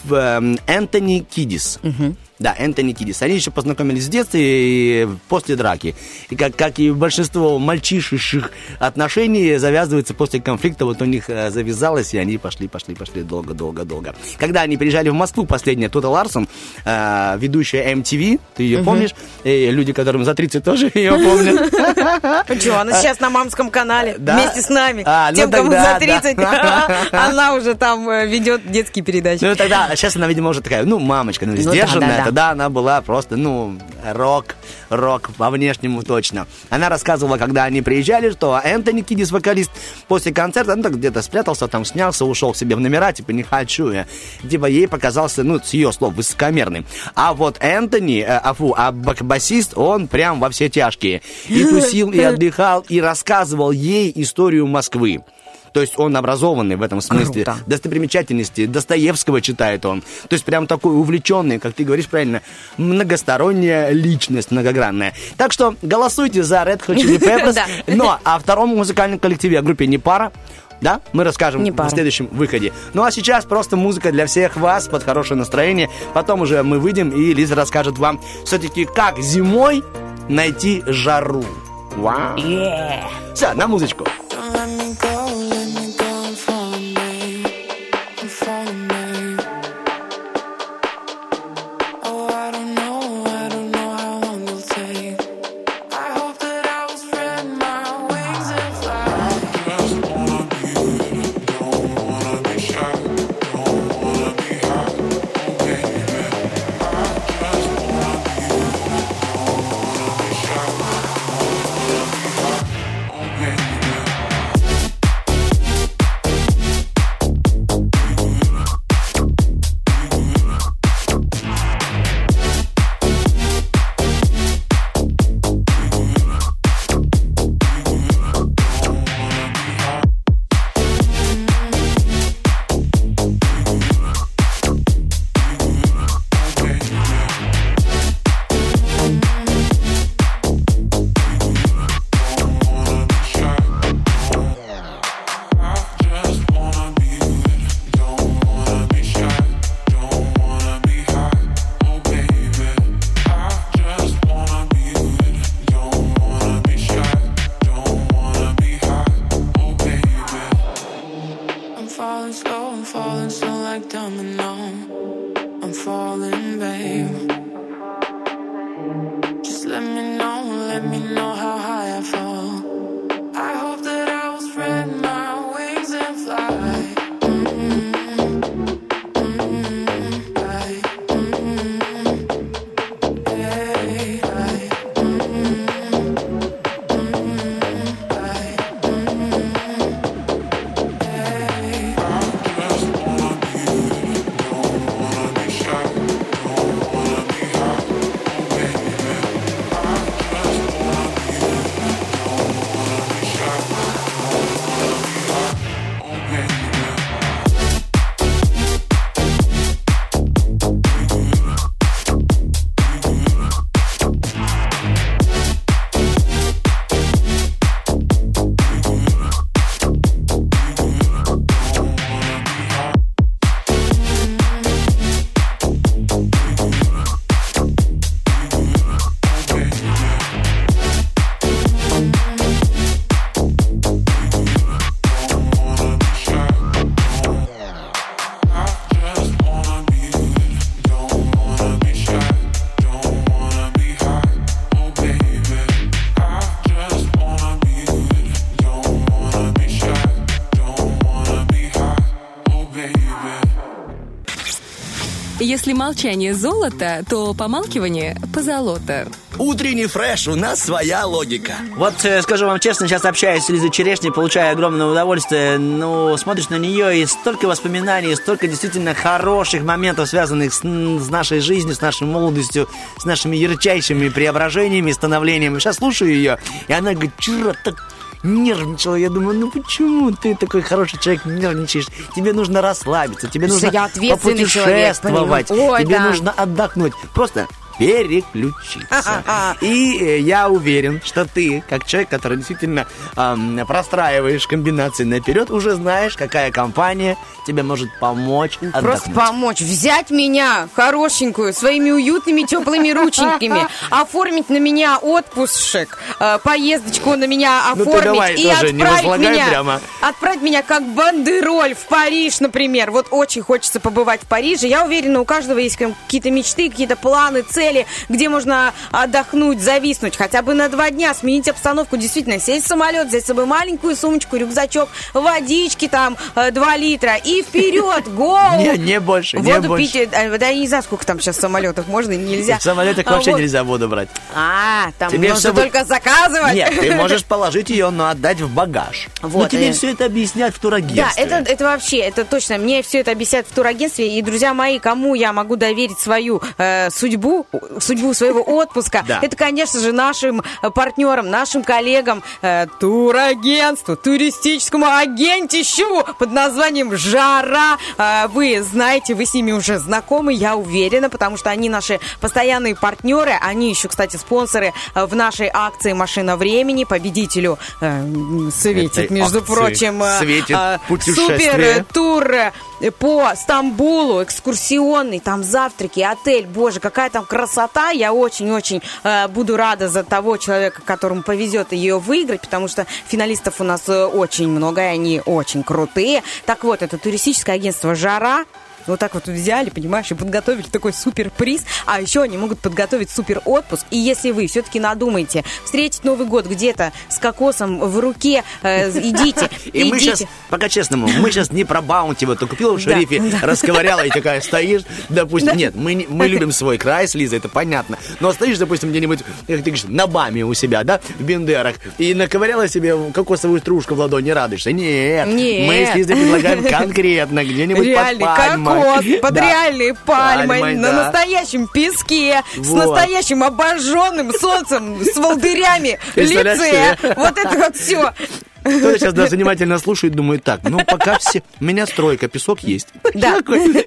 эм, Энтони Кидис. Да, Энтони Кидис. Они еще познакомились в детстве и после драки. И как, как и большинство мальчишечных отношений завязывается после конфликта. Вот у них э, завязалось, и они пошли, пошли, пошли долго-долго-долго. Когда они приезжали в Москву, последняя Тота Ларсон, э, ведущая MTV, ты ее Мгм. помнишь? И люди, которым за 30 тоже ее помнят. Почему? Она сейчас на мамском канале вместе с нами. А, ну Тем, кому за 30, да. она уже там э, ведет детские передачи. Ну, тогда, сейчас она, видимо, уже такая, ну, мамочка, ну, Ну, сдержанная. да, да. Тогда она была просто, ну, рок, рок по внешнему точно. Она рассказывала, когда они приезжали, что Энтони Кидис, вокалист, после концерта, ну, так где-то спрятался, там снялся, ушел к себе в номера, типа, не хочу я. Типа, ей показался, ну, с ее слов, высокомерным. А вот Энтони, э, а, фу, а басист, он прям во все тяжкие. И тусил, и отдыхал, и рассказывал ей историю Москвы. То есть он образованный в этом смысле. Круто. Достопримечательности Достоевского читает он. То есть прям такой увлеченный, как ты говоришь правильно, многосторонняя личность, многогранная. Так что голосуйте за Red Hot Chili Peppers. Но о втором музыкальном коллективе, о группе «Непара», да, мы расскажем в следующем выходе. Ну а сейчас просто музыка для всех вас под хорошее настроение. Потом уже мы выйдем, и Лиза расскажет вам все-таки, как зимой найти жару. Вау. Все, на музычку. Don't let me Если молчание золото, то помалкивание позолото. Утренний фреш, у нас своя логика. Вот э, скажу вам честно, сейчас общаюсь с Лизой Черешней, получаю огромное удовольствие. Ну, смотришь на нее, и столько воспоминаний, столько действительно хороших моментов, связанных с, с нашей жизнью, с нашей молодостью, с нашими ярчайшими преображениями, становлениями. Сейчас слушаю ее, и она говорит, чура, так нервничала. Я думаю, ну почему ты такой хороший человек нервничаешь? Тебе нужно расслабиться, тебе нужно я человек, попутешествовать? Ой, тебе да. нужно отдохнуть. Просто переключиться. И э, я уверен, что ты, как человек, который действительно ам, простраиваешь комбинации наперед, уже знаешь, какая компания тебе может помочь Просто отдохнуть. помочь, взять меня, хорошенькую, своими уютными теплыми рученьками, оформить на меня отпуск, э, поездочку на меня Ну оформить давай и тоже отправить меня, прямо. отправить меня как бандероль в Париж, например. Вот очень хочется побывать в Париже. Я уверена, у каждого есть какие-то мечты, какие-то планы, цели, где можно отдохнуть, зависнуть, хотя бы на два дня, сменить обстановку, действительно, сесть в самолет, взять с собой маленькую сумочку, рюкзачок, водички там, 2 литра и вперед, гоу! Не, не больше, не Воду больше. пить, э, да я не знаю, сколько там сейчас в самолетах можно и нельзя. В самолетах А вообще вот- нельзя воду брать. А, там будет- только заказывать. Нет, ты можешь положить ее, но отдать в багаж. Вот, но тебе э. все это объяснят в Да, турагентстве. это, это вообще, это точно. Мне все это объясняют в турагентстве. И, друзья мои, кому я могу доверить свою э, судьбу, судьбу своего отпуска, Да. это, конечно же, нашим э, партнерам, нашим коллегам, э, турагентству, туристическому агентищу под названием «Жара». Э, вы знаете, вы с ними уже знакомы, я уверена, потому что они наши постоянные партнеры. Они еще, кстати, спонсоры э, в нашей акции «Машина времени». Победителю э, светит, Этой между прочим, э, светит э, путешествие. супер тур э, по Стамбулу, экскурсионный, там завтраки, отель. Боже, какая там красота. Я очень-очень э, буду рада за того человека, которому повезет ее выиграть, потому что финалистов у нас э, очень много, и они очень крутые. Так вот, это туристическое агентство «Жара». Вот так вот взяли, понимаешь, и подготовили такой супер приз. А еще они могут подготовить супер отпуск. И если вы все-таки надумаете встретить Новый год где-то с кокосом в руке, э, идите. И мы сейчас, пока честному, мы сейчас не про баунти, вот ты купила в шерифе, да. расковыряла и такая стоишь, допустим, нет, мы, любим свой край с Лизой, это понятно, но стоишь, допустим, где-нибудь, как ты говоришь, на Баме у себя, да, в Бендерах, и наковыряла себе кокосовую стружку в ладони, радуешься. Нет, Нет. мы с Лизой предлагаем конкретно, где-нибудь под пальмой. Кокос, под реальной пальмой, на настоящем песке, с настоящим обожженным солнцем, с волдырями лице. Вот это вот все. Кто-то сейчас даже внимательно слушает, думает так, ну пока все, у меня стройка, песок есть. Да.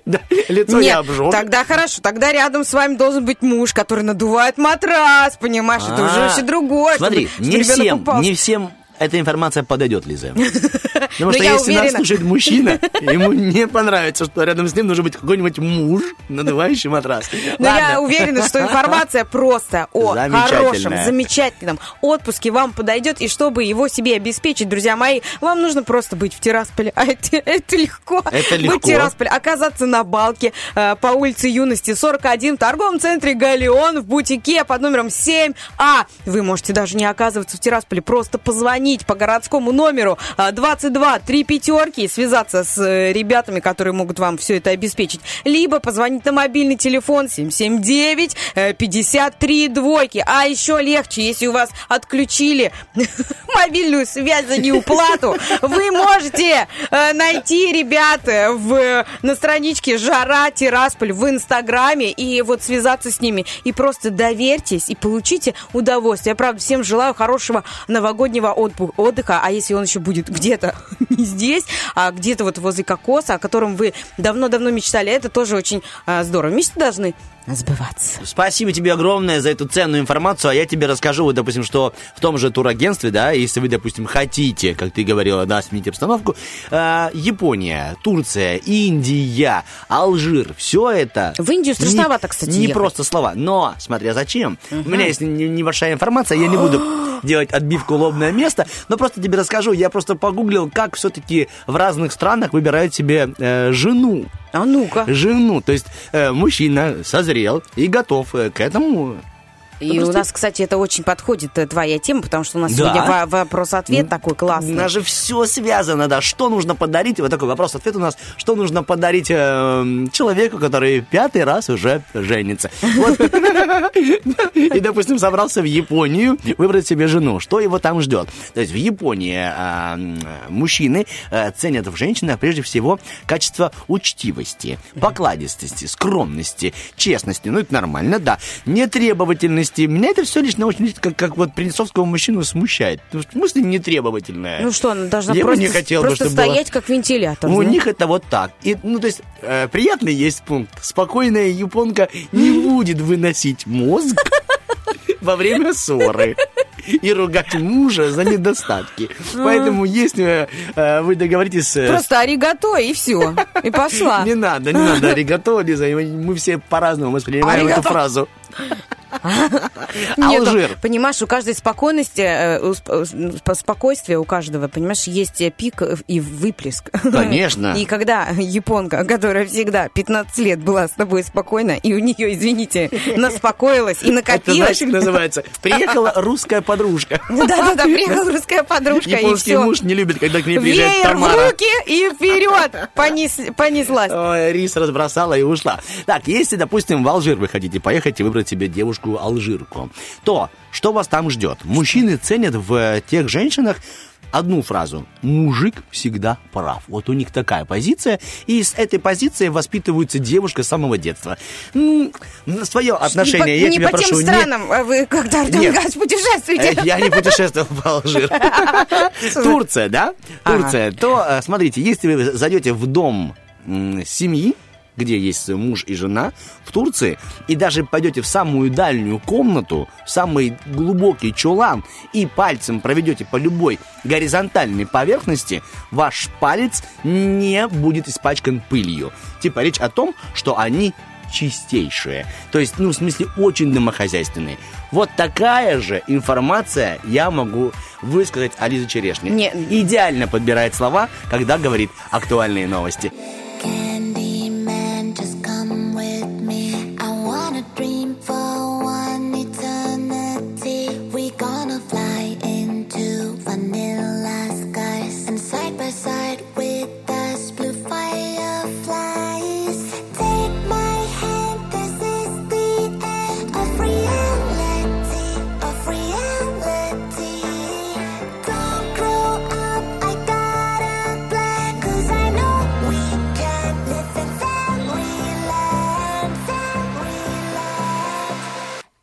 Да, Лицо я Нет, обжег. тогда хорошо, тогда рядом с вами должен быть муж, который надувает матрас, понимаешь, это уже А, вообще другое. Смотри, чтобы- не чтобы всем, не всем эта информация подойдет Лизе. Потому Ну, что я если нас слушает мужчина, ему не понравится, что рядом с ним должен быть какой-нибудь муж, надувающий матрас. Но я Ладно. уверена, что информация просто о хорошем, замечательном отпуске вам подойдет. И чтобы его себе обеспечить, друзья мои, вам нужно просто быть в Тирасполе. А это, это легко. Это Быть легко. в Тирасполе, оказаться на балке э, по улице Юности 41 в торговом центре Галеон в бутике под номером 7А. Вы можете даже не оказываться в Тирасполе, просто позвонить по городскому номеру э, 22 3 пятерки и связаться с э, ребятами, которые могут вам все это обеспечить. Либо позвонить на мобильный телефон 779 э, 53 двойки. А еще легче, если у вас отключили мобильную связь за неуплату, вы можете э, найти ребят э, в, на страничке Жара Тирасполь в Инстаграме и вот связаться с ними. И просто доверьтесь и получите удовольствие. Я, правда, всем желаю хорошего новогоднего отпу- отдыха. А если он еще будет где-то не здесь, а где-то вот возле кокоса, о котором вы давно-давно мечтали, это тоже очень э, здорово. Мечты должны сбываться. Спасибо тебе огромное за эту ценную информацию. А я тебе расскажу, вот, допустим, что в том же турагентстве, да, если вы, допустим, хотите, как ты говорила, да, сменить обстановку, э, Япония, Турция, Индия, Алжир, все это... В Индию не- страшновато, кстати, Не ехать. просто слова, но, смотря зачем. У меня есть не- небольшая информация, я не буду делать отбивку лобное место, но просто тебе расскажу. Я просто погуглил, как все-таки в разных странах выбирают себе э, жену А ну-ка. жену. То есть э, мужчина созрел и готов э, к этому. И у нас, кстати, это очень подходит, э, твоя тема, потому что у нас Да. сегодня во- вопрос-ответ такой У классный. нас же все связано, да. Что нужно подарить? Вот такой вопрос-ответ у нас. Что нужно подарить э, человеку, который пятый раз уже женится? И, допустим, собрался в Японию выбрать себе жену. Что его там ждет? То есть в Японии э, м, мужчины э, ценят в женщинах прежде всего качество учтивости, покладистости, скромности, честности. Ну, это нормально, да. Нетребовательности. Меня это все лично очень, как, как вот принцовского мужчину смущает. Потому что мысль нетребовательная. Ну что, она должна Я бы просто, не хотел бы, просто было- стоять как вентилятор. у знаешь? них это вот так. И, ну, то есть, э, приятный есть пункт. Спокойная японка не будет выносить мозг во время ссоры и ругать мужа за недостатки. Поэтому, если э, вы договоритесь... э, Просто аригато и все. И пошла. Не надо, не надо аригато, Лиза. и Мы все по-разному воспринимаем эту фразу. Нет, Алжир. понимаешь, у каждой спокойности, э, сп- спокойствия у каждого, понимаешь, есть э, пик и выплеск. Конечно. И когда японка, которая всегда 15 лет была с тобой спокойна, и у нее, извините, наспокоилась и Это знаешь, накопилась. как называется? Приехала русская подружка. Да-да-да, приехала русская подружка, Японский муж не любит, когда к ней приезжает Веер в Тамара. руки и вперед! Понес- понеслась. Ой, рис разбросала и ушла. Так, если, допустим, в Алжир вы хотите поехать и выбрать себе девушку-алжирку, то что вас там ждет? Мужчины ценят в э, тех женщинах одну фразу. Мужик всегда прав. Вот у них такая позиция. И с этой позиции воспитывается девушка с самого детства. Ну, свое отношение, не я по, не тебя по прошу, тем не- странам а вы, когда. Гач путешествуете. Э, Я не путешествовал в Алжир. Турция, да? Турция. То, э, смотрите, если вы зайдете в дом семьи, где есть муж и жена, в Турции, и даже пойдете в самую дальнюю комнату, в самый глубокий чулан, и пальцем проведете по любой горизонтальной поверхности, ваш палец не будет испачкан пылью. Типа речь о том, что они чистейшие. То есть, ну, в смысле, очень домохозяйственные. Вот такая же информация я могу высказать о Лизе Черешне. Не- Идеально подбирает слова, когда говорит актуальные новости. Candyman,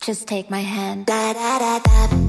Just take my hand. Da da da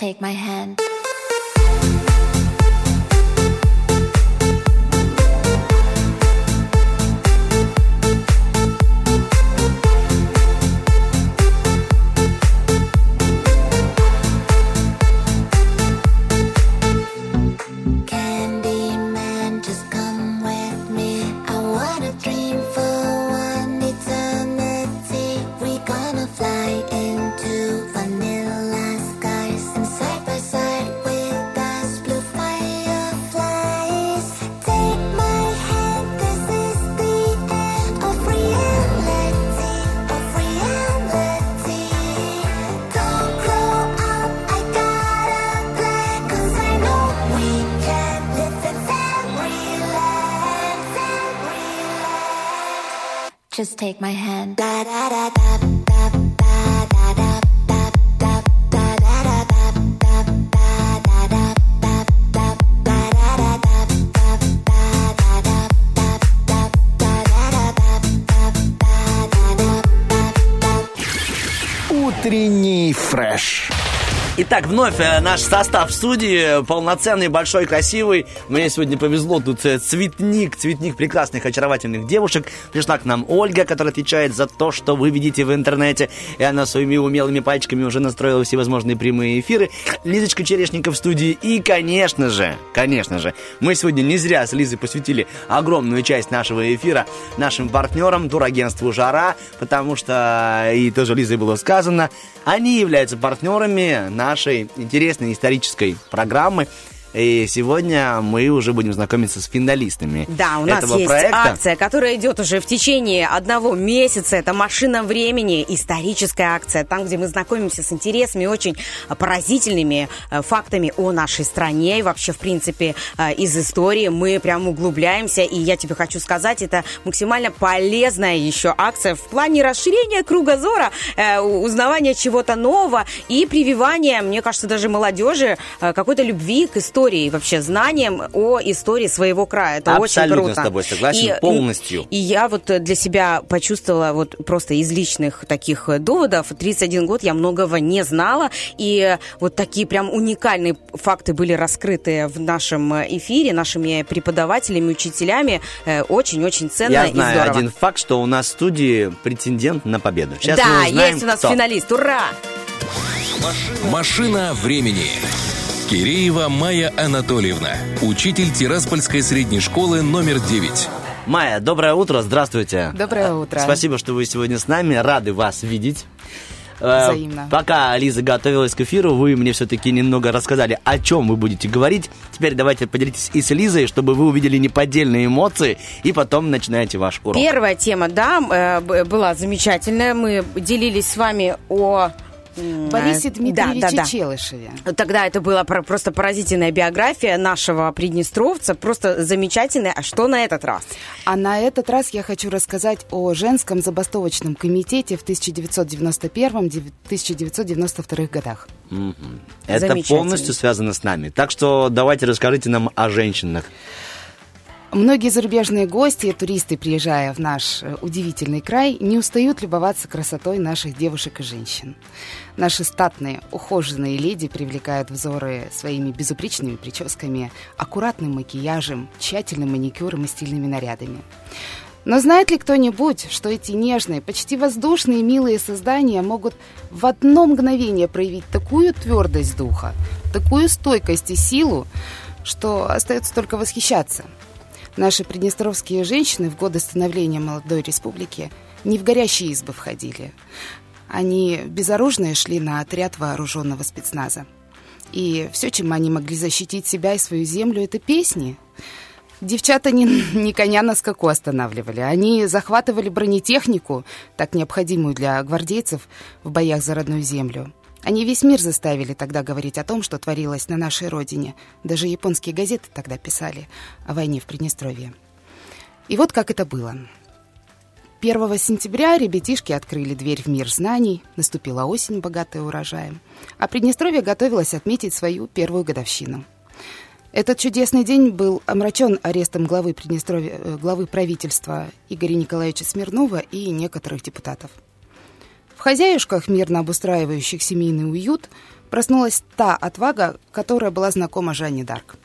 take my hand. Take my hand. Da da da Итак, вновь э, наш состав в студии полноценный, большой, красивый. Мне сегодня повезло, тут э, цветник, цветник прекрасных, очаровательных девушек. Пришла к нам Ольга, которая отвечает за то, что вы видите в интернете. И она своими умелыми пальчиками уже настроила всевозможные прямые эфиры. Лизочка Черешников в студии. И, конечно же, конечно же, мы сегодня не зря с Лизой посвятили огромную часть нашего эфира нашим партнерам, турагентству «Жара», потому что, и тоже Лизой было сказано, они являются партнерами нашей интересной исторической программы. И сегодня мы уже будем знакомиться с финалистами Да, у нас этого есть проекта. акция, которая идет уже в течение одного месяца. Это «Машина времени», историческая акция, там, где мы знакомимся с интересными, очень поразительными э, фактами о нашей стране и вообще, в принципе, э, из истории. Мы прям углубляемся, и я тебе хочу сказать, это максимально полезная еще акция в плане расширения кругозора, э, узнавания чего-то нового и прививания, мне кажется, даже молодежи какой-то любви к истории, вообще знаниям о истории своего края. Это очень Абсолютно круто. с тобой согласен, И- полностью. И я вот э, для себя почувствовала вот просто из личных таких э, доводов. 31 год я многого не знала, и вот такие прям уникальные факты были раскрыты в нашем э, эфире нашими преподавателями, учителями. Очень-очень ценно Я и знаю здорово. один факт, что у нас в студии претендент на победу. Сейчас да, мы узнаем, есть у нас кто. финалист. Ура! Машина времени. Киреева Майя Анатольевна, учитель Тираспольской средней школы номер 9. Майя, доброе утро, здравствуйте. Доброе утро. Спасибо, что вы сегодня с нами, рады вас видеть. Э, Взаимно. Пока Лиза готовилась к эфиру, вы мне все-таки немного рассказали, о чем вы будете говорить. Теперь давайте поделитесь и с Лизой, чтобы вы увидели неподдельные эмоции, и потом начинаете ваш урок. Первая тема, да, э, была замечательная. Мы делились с вами о... Борисе Дмитриевиче да, да, да. Челышеве. Тогда это была про- просто поразительная биография нашего приднестровца, просто замечательная. А что на этот раз? А на этот раз я хочу рассказать о женском забастовочном комитете в 1991-1992 годах. Мгм. Это полностью связано с нами. Так что давайте расскажите нам о женщинах. Многие зарубежные гости и туристы, приезжая в наш э, удивительный край, не устают любоваться красотой наших девушек и женщин. Наши статные, ухоженные леди привлекают взоры своими безупречными прическами, аккуратным макияжем, тщательным маникюром и стильными нарядами. Но знает ли кто-нибудь, что эти нежные, почти воздушные, милые создания могут в одно мгновение проявить такую твердость духа, такую стойкость и силу, что остается только восхищаться? Наши приднестровские женщины в годы становления молодой республики не в горящие избы входили. Они безоружные шли на отряд вооруженного спецназа. И все, чем они могли защитить себя и свою землю, это песни. Девчата не, не коня на скаку останавливали. Они захватывали бронетехнику, так необходимую для гвардейцев в боях за родную землю. Они весь мир заставили тогда говорить о том, что творилось на нашей родине. Даже японские газеты тогда писали о войне в Приднестровье. И вот как это было. 1 сентября ребятишки открыли дверь в мир знаний, наступила осень, богатая урожаем, а Приднестровье готовилось отметить свою первую годовщину. Этот чудесный день был омрачен арестом главы, Приднестровья, э, главы правительства Игоря Николаевича Смирнова и некоторых депутатов. В хозяюшках, мирно обустраивающих семейный уют, проснулась та отвага, которая была знакома Жанне Дарк.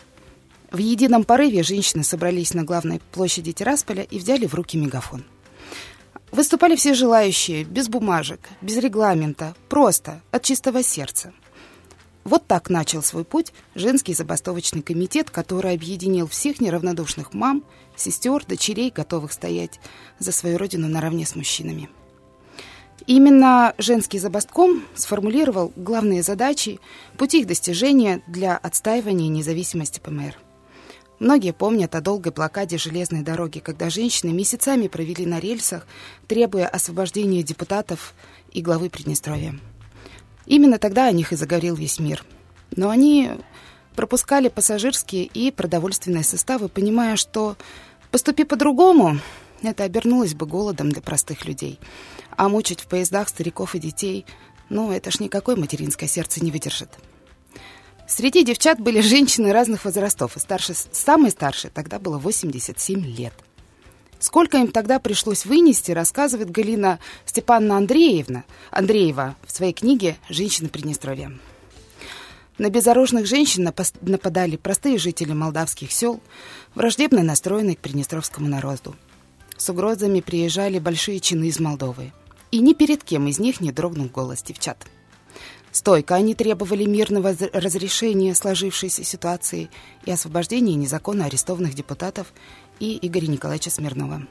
В едином порыве женщины собрались на главной площади Тирасполя и взяли в руки мегафон. Выступали все желающие, без бумажек, без регламента, просто, от чистого сердца. Вот так начал свой путь женский забастовочный комитет, который объединил всех неравнодушных мам, сестер, дочерей, готовых стоять за свою родину наравне с мужчинами. Именно женский забастком сформулировал главные задачи, пути их достижения для отстаивания независимости ПМР. Многие помнят о долгой блокаде железной дороги, когда женщины месяцами провели на рельсах, требуя освобождения депутатов и главы Приднестровья. Именно тогда о них и заговорил весь мир. Но они пропускали пассажирские и продовольственные составы, понимая, что поступи по-другому, это обернулось бы голодом для простых людей. А мучить в поездах стариков и детей, ну, это ж никакое материнское сердце не выдержит. Среди девчат были женщины разных возрастов, и старше, самой старшей тогда было 87 лет. Сколько им тогда пришлось вынести, рассказывает Галина Степановна Андреевна, Андреева в своей книге «Женщины Приднестровья». На безоружных женщин нападали простые жители молдавских сел, враждебно настроенные к приднестровскому народу. С угрозами приезжали большие чины из Молдовы. И ни перед кем из них не дрогнул голос девчат. Стойко они требовали мирного разрешения сложившейся ситуации и освобождения незаконно арестованных депутатов и Игоря Николаевича Смирнова.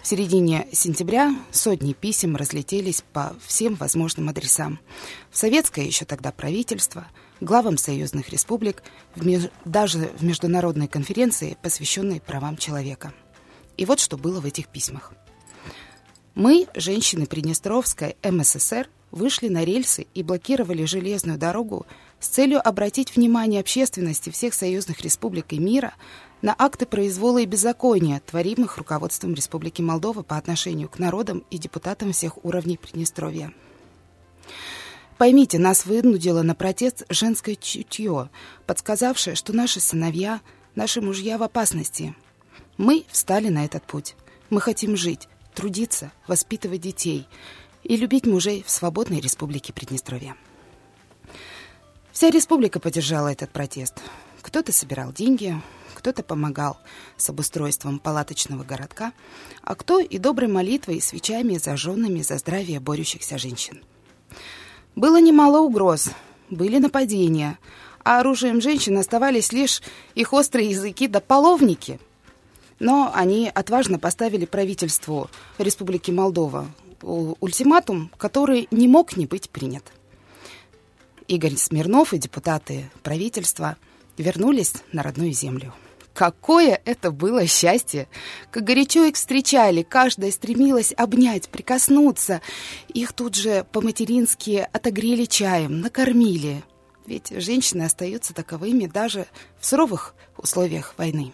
В середине сентября сотни писем разлетелись по всем возможным адресам. В советское еще тогда правительство, главам союзных республик, в меж... даже в международной конференции, посвященной правам человека. И вот что было в этих письмах. Мы, женщины Приднестровской МССР, вышли на рельсы и блокировали железную дорогу с целью обратить внимание общественности всех союзных республик и мира на акты произвола и беззакония, творимых руководством Республики Молдова по отношению к народам и депутатам всех уровней Приднестровья. Поймите, нас вынудило на протест женское чутье, подсказавшее, что наши сыновья, наши мужья в опасности. Мы встали на этот путь. Мы хотим жить, трудиться, воспитывать детей – и любить мужей в свободной республике Приднестровья. Вся республика поддержала этот протест. Кто-то собирал деньги, кто-то помогал с обустройством палаточного городка, а кто и доброй молитвой и свечами, зажженными за здравие борющихся женщин. Было немало угроз, были нападения, а оружием женщин оставались лишь их острые языки да половники. Но они отважно поставили правительству Республики Молдова ультиматум, который не мог не быть принят. Игорь Смирнов и депутаты правительства вернулись на родную землю. Какое это было счастье! Как горячо их встречали, каждая стремилась обнять, прикоснуться. Их тут же по-матерински отогрели чаем, накормили. Ведь женщины остаются таковыми даже в суровых условиях войны.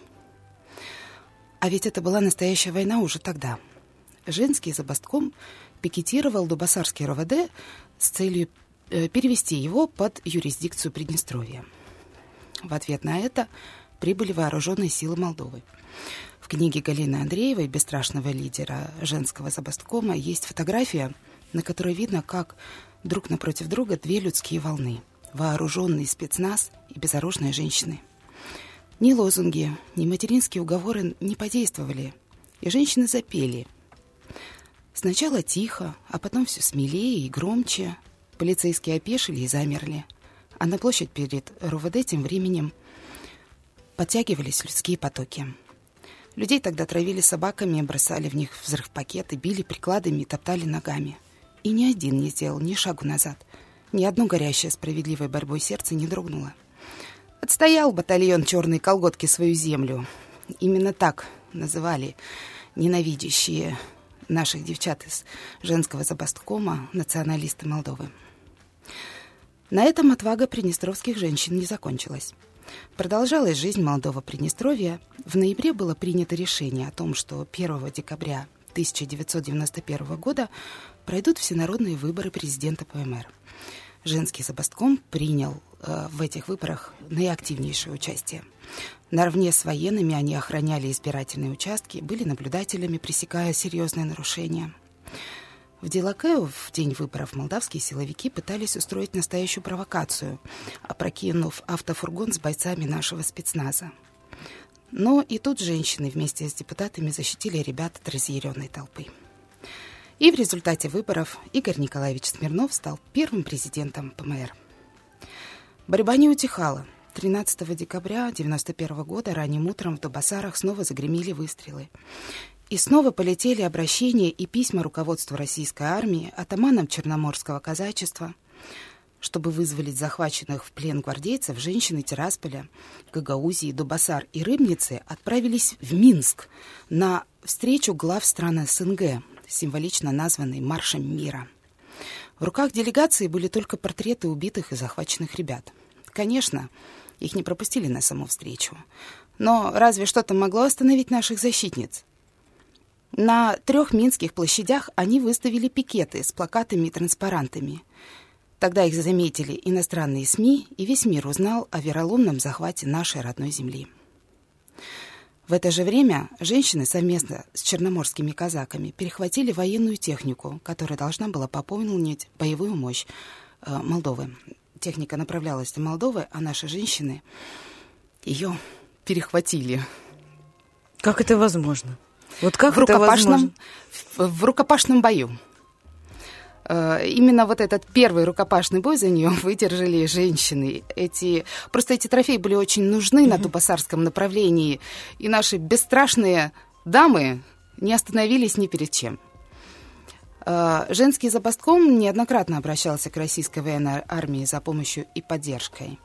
А ведь это была настоящая война уже тогда – женский забастком пикетировал Дубасарский РОВД с целью э, перевести его под юрисдикцию Приднестровья. В ответ на это прибыли вооруженные силы Молдовы. В книге Галины Андреевой «Бесстрашного лидера женского забасткома» есть фотография, на которой видно, как друг напротив друга две людские волны – вооруженный спецназ и безоружные женщины. Ни лозунги, ни материнские уговоры не подействовали, и женщины запели – Сначала тихо, а потом все смелее и громче. Полицейские опешили и замерли. А на площадь перед РУВД тем временем подтягивались людские потоки. Людей тогда травили собаками, бросали в них взрыв-пакеты, били прикладами и топтали ногами. И ни один не сделал ни шагу назад. Ни одно горящее справедливой борьбой сердце не дрогнуло. Отстоял батальон «Черные колготки» свою землю. Именно так называли ненавидящие наших девчат из женского забасткома националисты Молдовы. На этом отвага приднестровских женщин не закончилась. Продолжалась жизнь Молдова-Приднестровья. В ноябре было принято решение о том, что 1 декабря 1991 года пройдут всенародные выборы президента ПМР. Женский забастком принял в этих выборах наиактивнейшее участие. Наравне с военными они охраняли избирательные участки, были наблюдателями, пресекая серьезные нарушения. В Дилакео в день выборов молдавские силовики пытались устроить настоящую провокацию, опрокинув автофургон с бойцами нашего спецназа. Но и тут женщины вместе с депутатами защитили ребят от разъяренной толпы. И в результате выборов Игорь Николаевич Смирнов стал первым президентом ПМР. Борьба не утихала. 13 декабря 1991 года ранним утром в Дубасарах снова загремели выстрелы. И снова полетели обращения и письма руководству российской армии, атаманам Черноморского казачества, чтобы вызволить захваченных в плен гвардейцев, женщины Тирасполя, Гагаузии, Дубасар и Рыбницы отправились в Минск на встречу глав стран СНГ, символично названной «Маршем мира». В руках делегации были только портреты убитых и захваченных ребят. Конечно, их не пропустили на саму встречу. Но разве что-то могло остановить наших защитниц? На трех минских площадях они выставили пикеты с плакатами и транспарантами. Тогда их заметили иностранные СМИ, и весь мир узнал о вероломном захвате нашей родной земли. В это же время женщины совместно с черноморскими казаками перехватили военную технику, которая должна была пополнить боевую мощь э, Молдовы. Техника направлялась в Молдовы, а наши женщины ее перехватили. Как это возможно? Вот как в это рукопашном, возможно? в, в рукопашном бою. Э, Именно вот этот первый рукопашный бой за нее выдержали женщины. Эти, просто эти трофеи были очень нужны на Дубасарском направлении, и наши бесстрашные дамы не остановились ни перед чем. Э, Женский забастком неоднократно обращался к российской военной армии за помощью и поддержкой.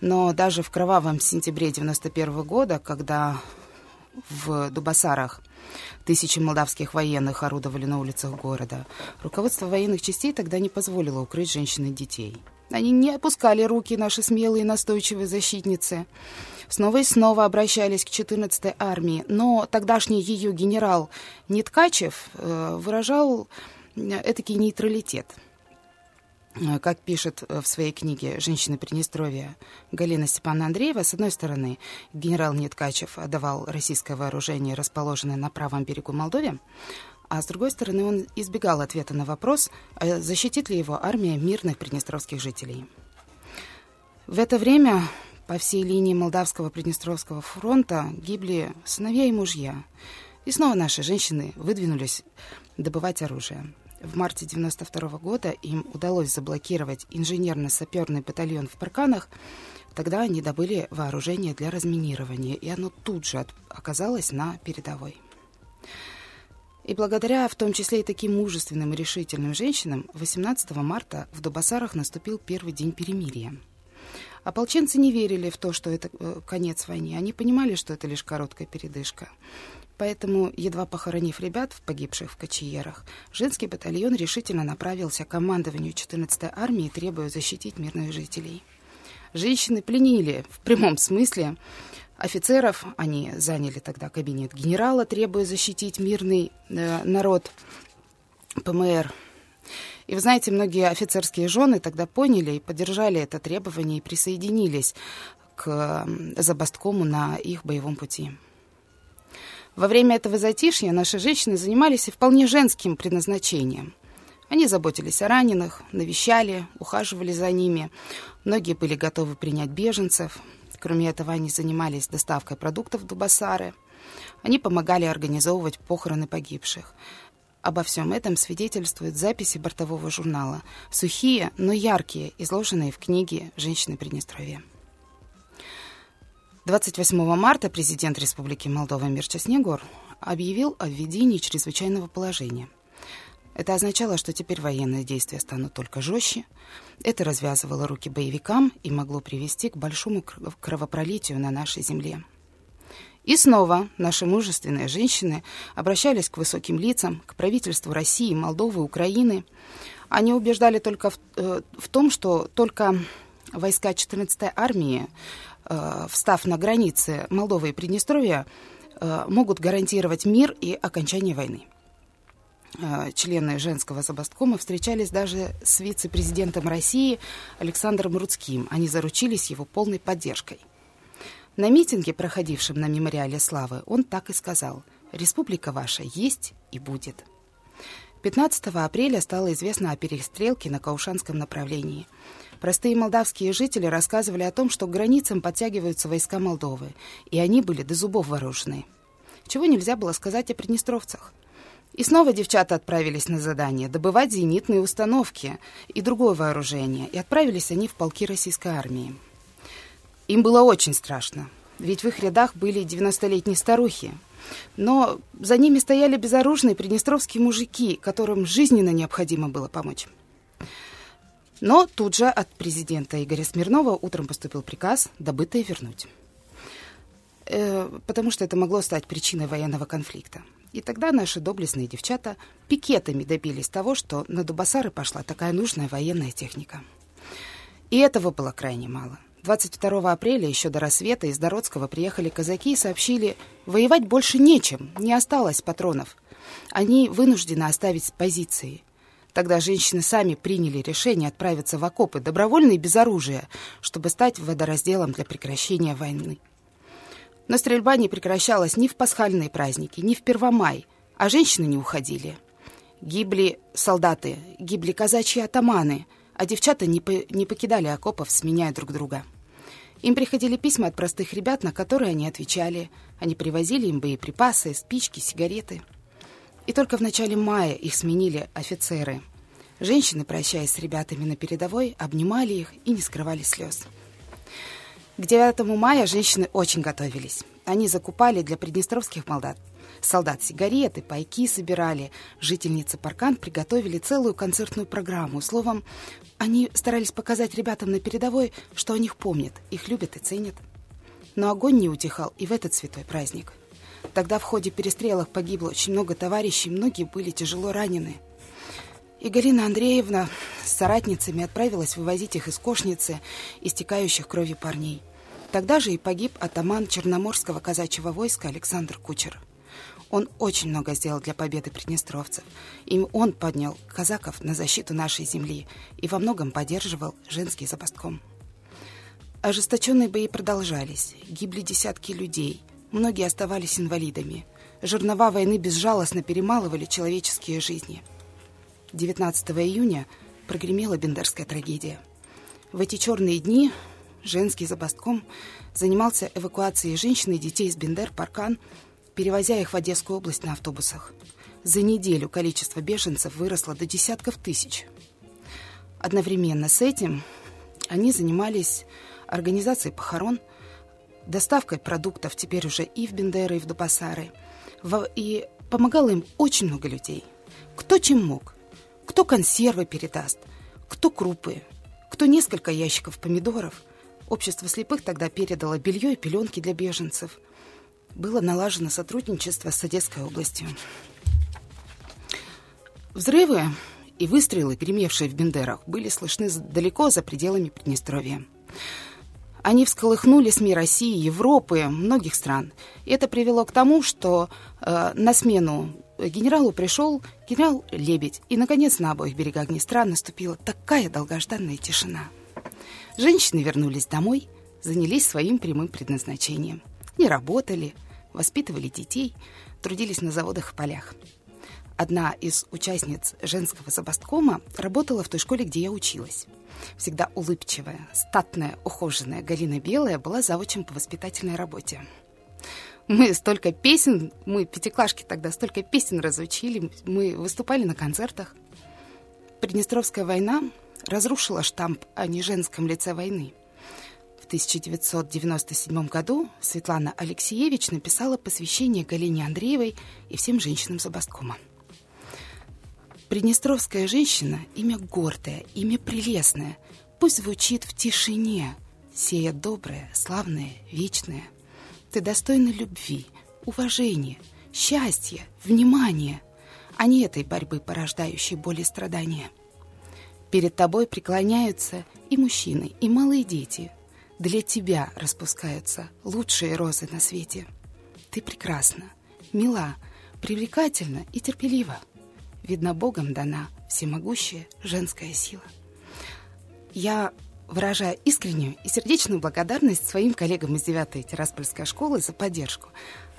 Но даже в кровавом сентябре 91 года, когда в Дубасарах тысячи молдавских военных орудовали на улицах города, руководство военных частей тогда не позволило укрыть женщин и детей. Они не опускали руки, наши смелые и настойчивые защитницы. Снова и снова обращались к 14-й армии, но тогдашний ее генерал Ниткачев э, выражал этакий нейтралитет – Э, как пишет в своей книге «Женщины Приднестровья» Галина Степановна Андреева, с одной стороны, генерал Неткачев отдавал российское вооружение, расположенное на правом берегу Молдове, а с другой стороны, он избегал ответа на вопрос, а защитит ли его армия мирных приднестровских жителей. В это время по всей линии Молдавского Приднестровского фронта гибли сыновья и мужья. И снова наши женщины выдвинулись добывать оружие. В марте 92 года им удалось заблокировать инженерно-саперный батальон в Парканах. Тогда они добыли вооружение для разминирования, и оно тут же оказалось на передовой. И благодаря в том числе и таким мужественным и решительным женщинам 18 марта в Дубасарах наступил первый день перемирия. Ополченцы не верили в то, что это э, конец войны. Они понимали, что это лишь короткая передышка. Поэтому, едва похоронив ребят, погибших в Кочиерах, женский батальон решительно направился к командованию 14-й армии, требуя защитить мирных жителей. Женщины пленили в прямом смысле офицеров. Они заняли тогда кабинет генерала, требуя защитить мирный э, народ ПМР. И вы знаете, многие офицерские жены тогда поняли и поддержали это требование и присоединились к забасткому на их боевом пути. Во время этого затишья наши женщины занимались и вполне женским предназначением. Они заботились о раненых, навещали, ухаживали за ними. Многие были готовы принять беженцев. Кроме этого, они занимались доставкой продуктов в Дубасары. Они помогали организовывать похороны погибших. Обо всем этом свидетельствуют записи бортового журнала. Сухие, но яркие, изложенные в книге «Женщины Приднестровья». 28 марта президент Республики Молдова Мирча Снегур объявил о введении чрезвычайного положения. Это означало, что теперь военные действия станут только жестче. Это развязывало руки боевикам и могло привести к большому кр- кровопролитию на нашей земле. И снова наши мужественные женщины обращались к высоким лицам, к правительству России, Молдовы, Украины. Они убеждали только в, э, в том, что только войска 14-й армии, встав на границе Молдовы и Приднестровья, э, могут гарантировать мир и окончание войны. Э, Члены женского забасткома встречались даже с вице-президентом России Александром Рудским. Они заручились его полной поддержкой. На митинге, проходившем на мемориале славы, он так и сказал «Республика ваша есть и будет». 15 апреля стало известно о перестрелке на Каушанском направлении. Простые молдавские жители рассказывали о том, что к границам подтягиваются войска Молдовы, и они были до зубов вооружены. Чего нельзя было сказать о приднестровцах. И снова девчата отправились на задание добывать зенитные установки и другое вооружение, и отправились они в полки российской армии. Им было очень страшно, ведь в их рядах были 90-летние старухи. Но за ними стояли безоружные приднестровские мужики, которым жизненно необходимо было помочь. Но тут же от президента Игоря Смирнова утром поступил приказ добытое вернуть. Э, потому что это могло стать причиной военного конфликта. И тогда наши доблестные девчата пикетами добились того, что на Дубасары пошла такая нужная военная техника. И этого было крайне мало. 22 апреля, еще до рассвета, из Дородского приехали казаки и сообщили, воевать больше нечем, не осталось патронов. Они вынуждены оставить позиции. Тогда женщины сами приняли решение отправиться в окопы, добровольно и без оружия, чтобы стать водоразделом для прекращения войны. Но стрельба не прекращалась ни в пасхальные праздники, ни в Первомай, а женщины не уходили. Гибли солдаты, гибли казачьи атаманы, а девчата не, по не покидали окопов, сменяя друг друга. Им приходили письма от простых ребят, на которые они отвечали. Они привозили им боеприпасы, спички, сигареты. И только в начале мая их сменили офицеры. Женщины, прощаясь с ребятами на передовой, обнимали их и не скрывали слез. К 9 мая женщины очень готовились. Они закупали для приднестровских молдат солдат сигареты, пайки собирали. Жительницы Паркан приготовили целую концертную программу. Словом, они старались показать ребятам на передовой, что о них помнят, их любят и ценят. Но огонь не утихал и в этот святой праздник. Тогда в ходе перестрелок погибло очень много товарищей, многие были тяжело ранены. И Галина Андреевна с соратницами отправилась вывозить их из кошницы, истекающих кровью парней. Тогда же и погиб атаман Черноморского казачьего войска Александр Кучер. Он очень много сделал для победы приднестровцев. И он поднял казаков на защиту нашей земли и во многом поддерживал женский запастком. Ожесточенные бои продолжались. Гибли десятки людей. Многие оставались инвалидами. Жернова войны безжалостно перемалывали человеческие жизни. 19 июня прогремела бендерская трагедия. В эти черные дни женский забастком занимался эвакуацией женщин и детей из Бендер, Паркан, перевозя их в Одесскую область на автобусах. За неделю количество беженцев выросло до десятков тысяч. Одновременно с этим они занимались организацией похорон, доставкой продуктов теперь уже и в Бендеры, и в Дупасары. И помогало им очень много людей. Кто чем мог. Кто консервы передаст, кто крупы, кто несколько ящиков помидоров – Общество слепых тогда передало белье и пеленки для беженцев. Было налажено сотрудничество с Одесской областью. Взрывы и выстрелы, гремевшие в Бендерах, были слышны далеко за пределами Приднестровья. Они всколыхнули СМИ России, Европы, многих стран. Это привело к тому, что э, на смену генералу пришел генерал Лебедь. И, наконец, на обоих берегах Днестра наступила такая долгожданная тишина – Женщины вернулись домой, занялись своим прямым предназначением. Не работали, воспитывали детей, трудились на заводах и полях. Одна из участниц женского забасткома работала в той школе, где я училась. Всегда улыбчивая, статная, ухоженная Галина Белая была завучем по воспитательной работе. Мы столько песен, мы пятиклашки тогда столько песен разучили, мы выступали на концертах. Приднестровская война разрушила штамп о неженском лице войны. В 1997 году Светлана Алексеевич написала посвящение Галине Андреевой и всем женщинам Забасткома. Приднестровская женщина – имя гордое, имя прелестное. Пусть звучит в тишине, сея доброе, славное, вечное. Ты достойна любви, уважения, счастья, внимания, а не этой борьбы, порождающей боль и страдания – Перед тобой преклоняются и мужчины, и малые дети. Для тебя распускаются лучшие розы на свете. Ты прекрасна, мила, привлекательна и терпелива. Видно, Богом дана всемогущая женская сила. Я выражаю искреннюю и сердечную благодарность своим коллегам из 9-й Тираспольской школы за поддержку.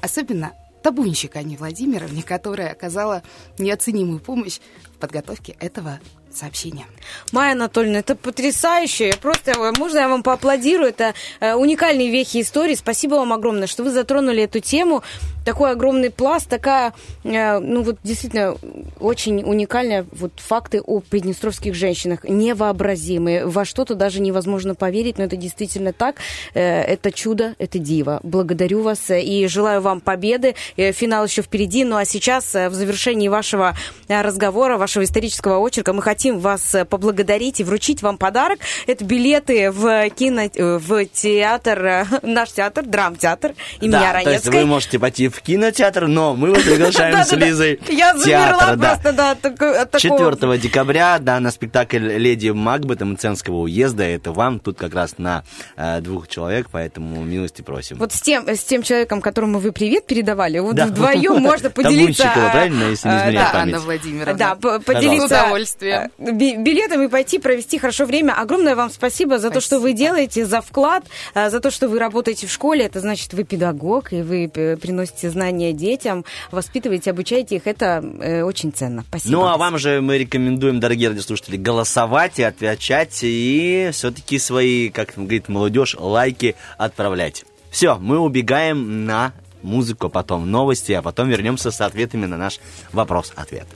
Особенно Табунщик Анне Владимировне, которая оказала неоценимую помощь в подготовке этого сообщения. Майя Анатольевна, это потрясающе. Просто, э, можно я вам поаплодирую? Это э, уникальные вехи истории. Спасибо вам огромное, что вы затронули эту тему. Такой огромный пласт, такая, э, ну вот действительно, очень уникальная вот факты о приднестровских женщинах. Невообразимые. Во что-то даже невозможно поверить, но это действительно так. Э, это чудо, это диво. Благодарю вас э, и желаю вам победы. Финал еще впереди. Ну а сейчас, в завершении вашего разговора, вашего исторического очерка, мы хотим вас поблагодарить и вручить вам подарок. Это билеты в кино, в театр, наш театр, драмтеатр имени Да, то есть Аронецкой. вы можете пойти в кинотеатр, но мы вас приглашаем с. Лизой Я замерла просто, да, от тако- от такого. 4 декабря, да, на спектакль «Леди Макбета» Мценского уезда. Это вам тут как раз на э, двух человек, поэтому милости просим. Вот с тем, с тем человеком, которому вы привет передавали, вот вдвоем можно поделиться... Табунщикова, правильно, если не а, изменяет да, память? Анна Владимировна. Да, поделиться С удовольствием. э, би- билетом и пойти провести хорошо время. Огромное вам спасибо за то, что вы делаете, за вклад, э, за то, что вы работаете в школе. Это значит, вы педагог, и вы э, приносите знания детям, воспитываете, обучаете их. Это э, очень ценно. Спасибо. Ну, а вам же мы рекомендуем, дорогие радиослушатели, голосовать и отвечать, и все-таки свои, как говорит молодежь, лайки отправлять. Все, мы убегаем на музыку, потом новости, а потом вернемся с ответами на наш вопрос-ответ.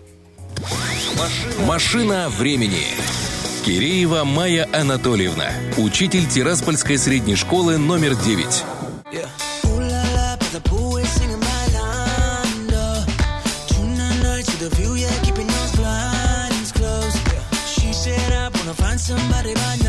Машина времени. Киреева Майя Анатольевна, учитель Тираспольской средней школы номер 9. Ooh somebody by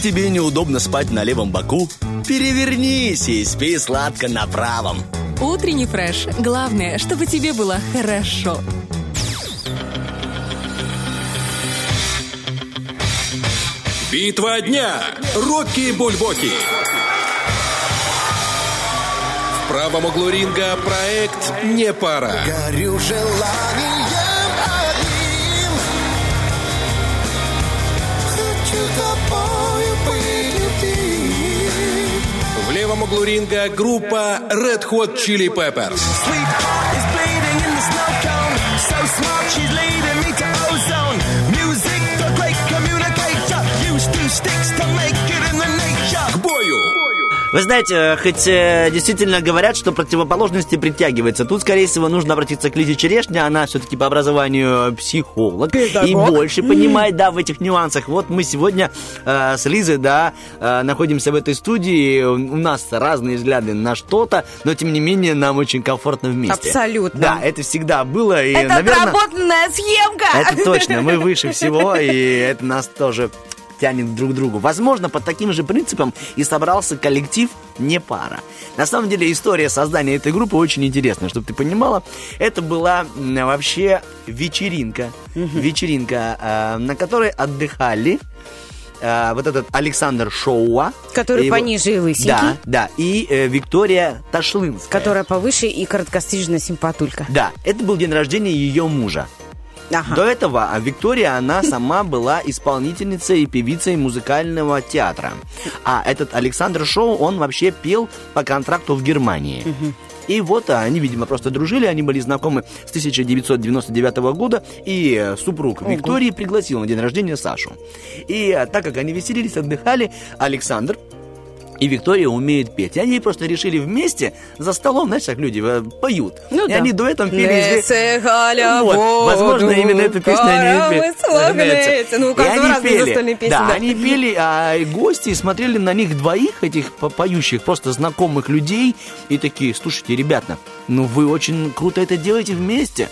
тебе неудобно спать на левом боку, перевернись и спи сладко на правом. Утренний фреш. Главное, чтобы тебе было хорошо. Битва дня. Рокки Бульбоки. В правом углу ринга проект «Не пара». Горю желание Хочу тобой левом углу ринга группа Red Hot Chili Peppers. Вы знаете, хоть э, действительно говорят, что противоположности притягиваются, тут, скорее всего, нужно обратиться к Лизе Черешне, она все-таки по образованию психолог и больше понимает, да, в этих нюансах. Вот мы сегодня э, с Лизой, да, э, находимся в этой студии, у нас разные взгляды на что-то, но, тем не менее, нам очень комфортно вместе. Абсолютно. Да, это всегда было, и, Это наверное... отработанная съемка. Это точно, мы выше всего, и это нас тоже тянет друг к другу. Возможно, под таким же принципом и собрался коллектив «Не пара». На самом деле, история создания этой группы очень интересная. Чтобы ты понимала, это была вообще вечеринка. Вечеринка, э, на которой отдыхали э, вот этот Александр Шоуа. Который Его- пониже и лысенький. Да, да. И э, Виктория Ташлынская. Которая повыше и короткострижная симпатулька. Да, это был день рождения ее мужа. Ага. До этого а, Виктория, она сама была исполнительницей и певицей музыкального театра. А этот Александр Шоу, он вообще пел по контракту в Германии. И вот они, видимо, просто дружили, они были знакомы с 1999 года, и супруг Виктории пригласил на день рождения Сашу. И так как они веселились, отдыхали, Александр и Виктория умеет петь. И они просто решили вместе за столом, знаешь, как люди э, поют. Ну и да. они дуэтом пели. Вот, возможно, именно эту песню они пели. Ну, у И они пели. песни, Да, да. они пели, а гости смотрели на них двоих, этих по- поющих, просто знакомых людей, и такие, слушайте, ребята, ну вы очень круто это делаете вместе.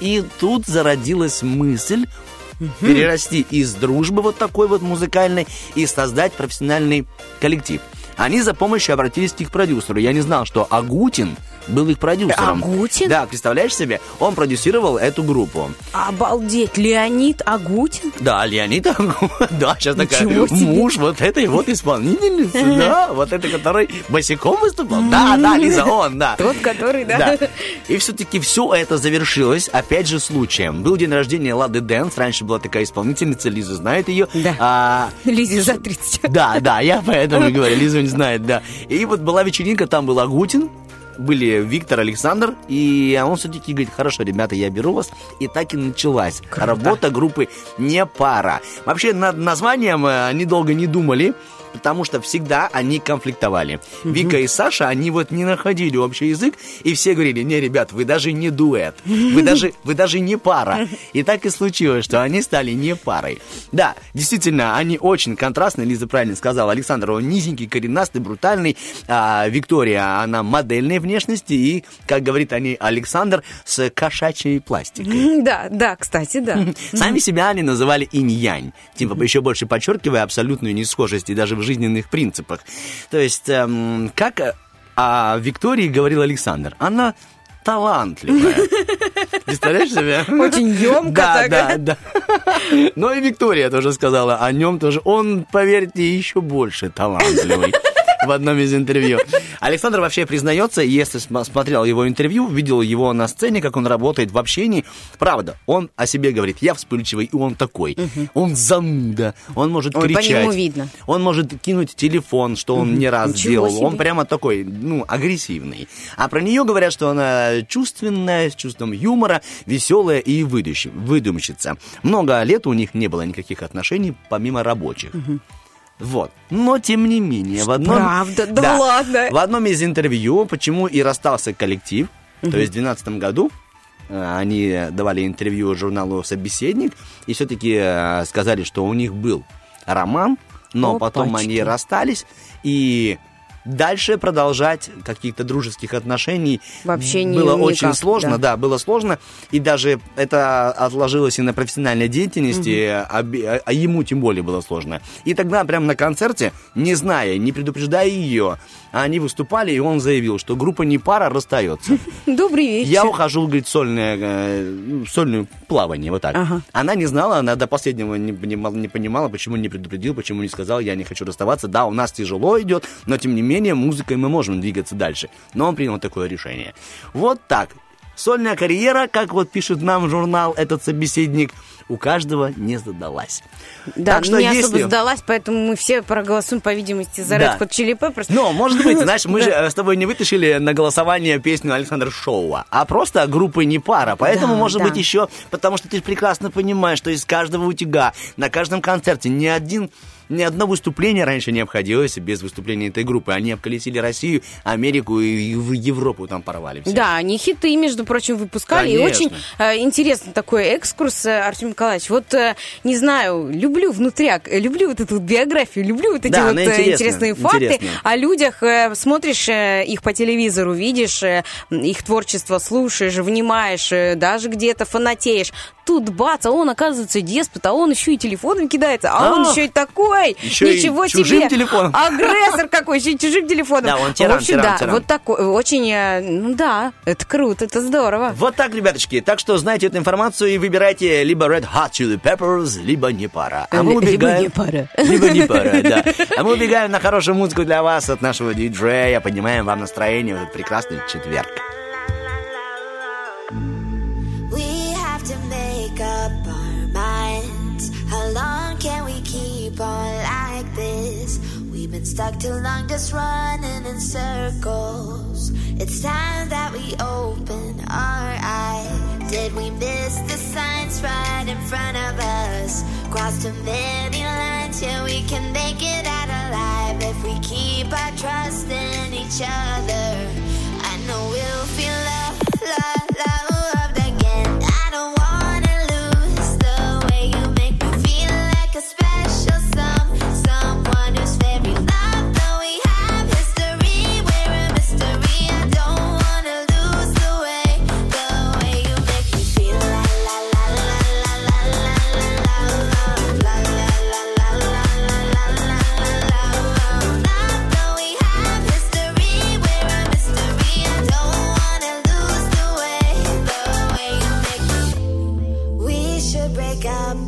И тут зародилась мысль перерасти из дружбы вот такой вот музыкальной и создать профессиональный коллектив. Они за помощью обратились к их продюсеру. Я не знал, что Агутин был их продюсером. Агутин? Да, представляешь себе? Он продюсировал эту группу. Обалдеть, Леонид Агутин? Да, Леонид Агутин. Да, сейчас такая муж вот этой вот исполнительницы, да, вот это, который босиком выступал. Да, да, Лиза, он, да. Тот, который, да. И все-таки все это завершилось, опять же, случаем. Был день рождения Лады Дэнс, раньше была такая исполнительница, Лиза знает ее. Да. А, Лизе за 30. да, да, я поэтому и говорю, Лиза не знает, да. И вот была вечеринка, там был Агутин, были Виктор, Александр, и он все-таки говорит, хорошо, ребята, я беру вас. И так и началась работа группы «Не пара». Вообще над названием э, они долго не думали, потому что всегда они конфликтовали. Вика и Саша, они вот не находили общий язык, и все говорили, не, ребят, вы даже не дуэт, вы даже, вы даже не пара. И так и случилось, что они стали не парой. Да, действительно, они очень контрастные, Лиза правильно сказала. Александр, он низенький, коренастый, брутальный. А Виктория, она модельной внешности, и, как говорит они, Александр с кошачьей пластикой. Да, да, кстати, да. Сами себя они называли инь-янь, типа еще больше подчеркивая абсолютную несхожесть и даже в жизненных принципах. То есть, эм, как э, о Виктории говорил Александр, она талантливая. Представляешь себе? Очень ёмко Да, так. да, да. Но и Виктория тоже сказала о нем тоже. Он, поверьте, еще больше талантливый в одном из интервью. Александр вообще признается, если см- смотрел его интервью, видел его на сцене, как он работает в общении, правда, он о себе говорит, я вспыльчивый, и он такой. Он зануда, он может Ой, по кричать. нему видно. Он может кинуть телефон, что он не раз Ничего делал. Он себе. прямо такой, ну, агрессивный. А про нее говорят, что она чувственная, с чувством юмора, веселая и выдумщи- выдумщица. Много лет у них не было никаких отношений, помимо рабочих. Вот. Но, тем не менее, в одном... Правда? Да ладно? В одном из интервью, почему и расстался коллектив, то есть в 2012 году, э, они давали интервью журналу «Собеседник», и все-таки э, сказали, что у них был роман, но потом Опачки. они расстались, и дальше продолжать каких-то дружеских отношений Вообще не- было никак, очень сложно, да. да. было сложно, и даже это отложилось и на профессиональной деятельности, би- а- а ему тем более было сложно. И тогда прямо на концерте, не зная, не предупреждая ее, они выступали, и он заявил, что группа не пара расстается. Добрый вечер. Я ухожу, говорит, сольное, э, ну, сольное плавание, вот так. Ага. Она не знала, она до последнего не понимала, не понимала, почему не предупредил, почему не сказал, я не хочу расставаться. Да, у нас тяжело идет, но тем не менее музыкой мы можем двигаться дальше. Но он принял такое решение. Вот так. Сольная карьера, как вот пишет нам журнал этот собеседник, у каждого не задалась. Да, Так что не если- особо сдалась, поэтому мы все проголосуем, по видимости, за Да. Red Hot Chili Peppers. Но, может быть, знаешь, мы же э, с тобой не вытащили на голосование песню Александра Шоуа, а просто группы не пара. Поэтому, Да, может да. быть, еще, потому что ты прекрасно понимаешь, что из каждого утюга на каждом концерте ни один ни одно выступление раньше не обходилось без выступления этой группы. Они обколесили Россию, Америку и в Европу там порвали. все. Да, они хиты, между прочим, выпускали. И Конечно. очень э, интересный такой экскурс, э, Артем Николаевич. Вот, э, не знаю, люблю внутряк, э, люблю вот эту вот биографию, люблю вот эти Да, вот э, интересная, интересные факты интересная. о людях. э, смотришь э, их по телевизору, видишь э, их творчество, слушаешь, внимаешь, э, даже где-то фанатеешь. Тут бац, а он, оказывается, деспот, а он еще и телефоном кидается, а, он А, еще и такой. Еще и Ничего чужим себе. телефоном. Агрессор какой, еще и чужим телефоном. Да, он тиран, В общем, тиран, да, тиран. вот такой, очень, э, ну да, это круто, это здорово. Вот так, ребяточки. Так что знайте эту информацию и выбирайте либо Red Hot Chili Peppers, либо не пара. А мы Ли- либо убегаем... не пара. Либо не пара, да. А мы убегаем на хорошую музыку для вас от нашего диджея. Поднимаем вам настроение в этот прекрасный четверг. Stuck too long just running in circles. It's time that we open our eyes. Did we miss the signs right in front of us? Crossed too many lines, yeah, we can make it out alive if we keep our trust in each other. I know we'll feel love, love,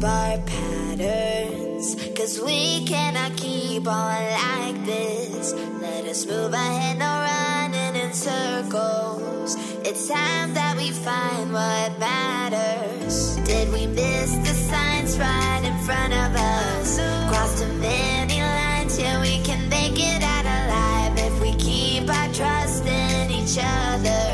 our patterns. Cause we cannot keep on like this. Let us move ahead, no running in circles. It's time that we find what matters. Did we miss the signs right in front of us? Crossed too many lines, yeah, we can make it out alive if we keep our trust in each other.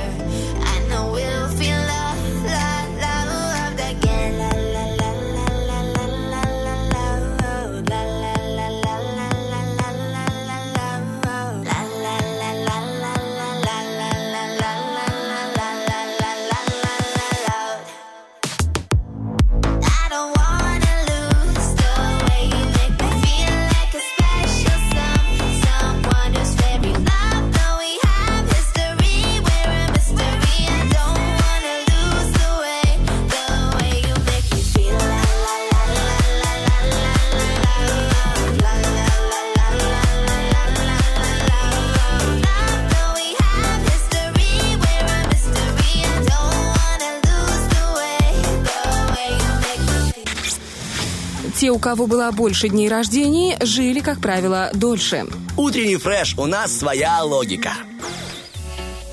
Те, у кого было больше дней рождения, жили, как правило, дольше. Утренний фреш, у нас своя логика.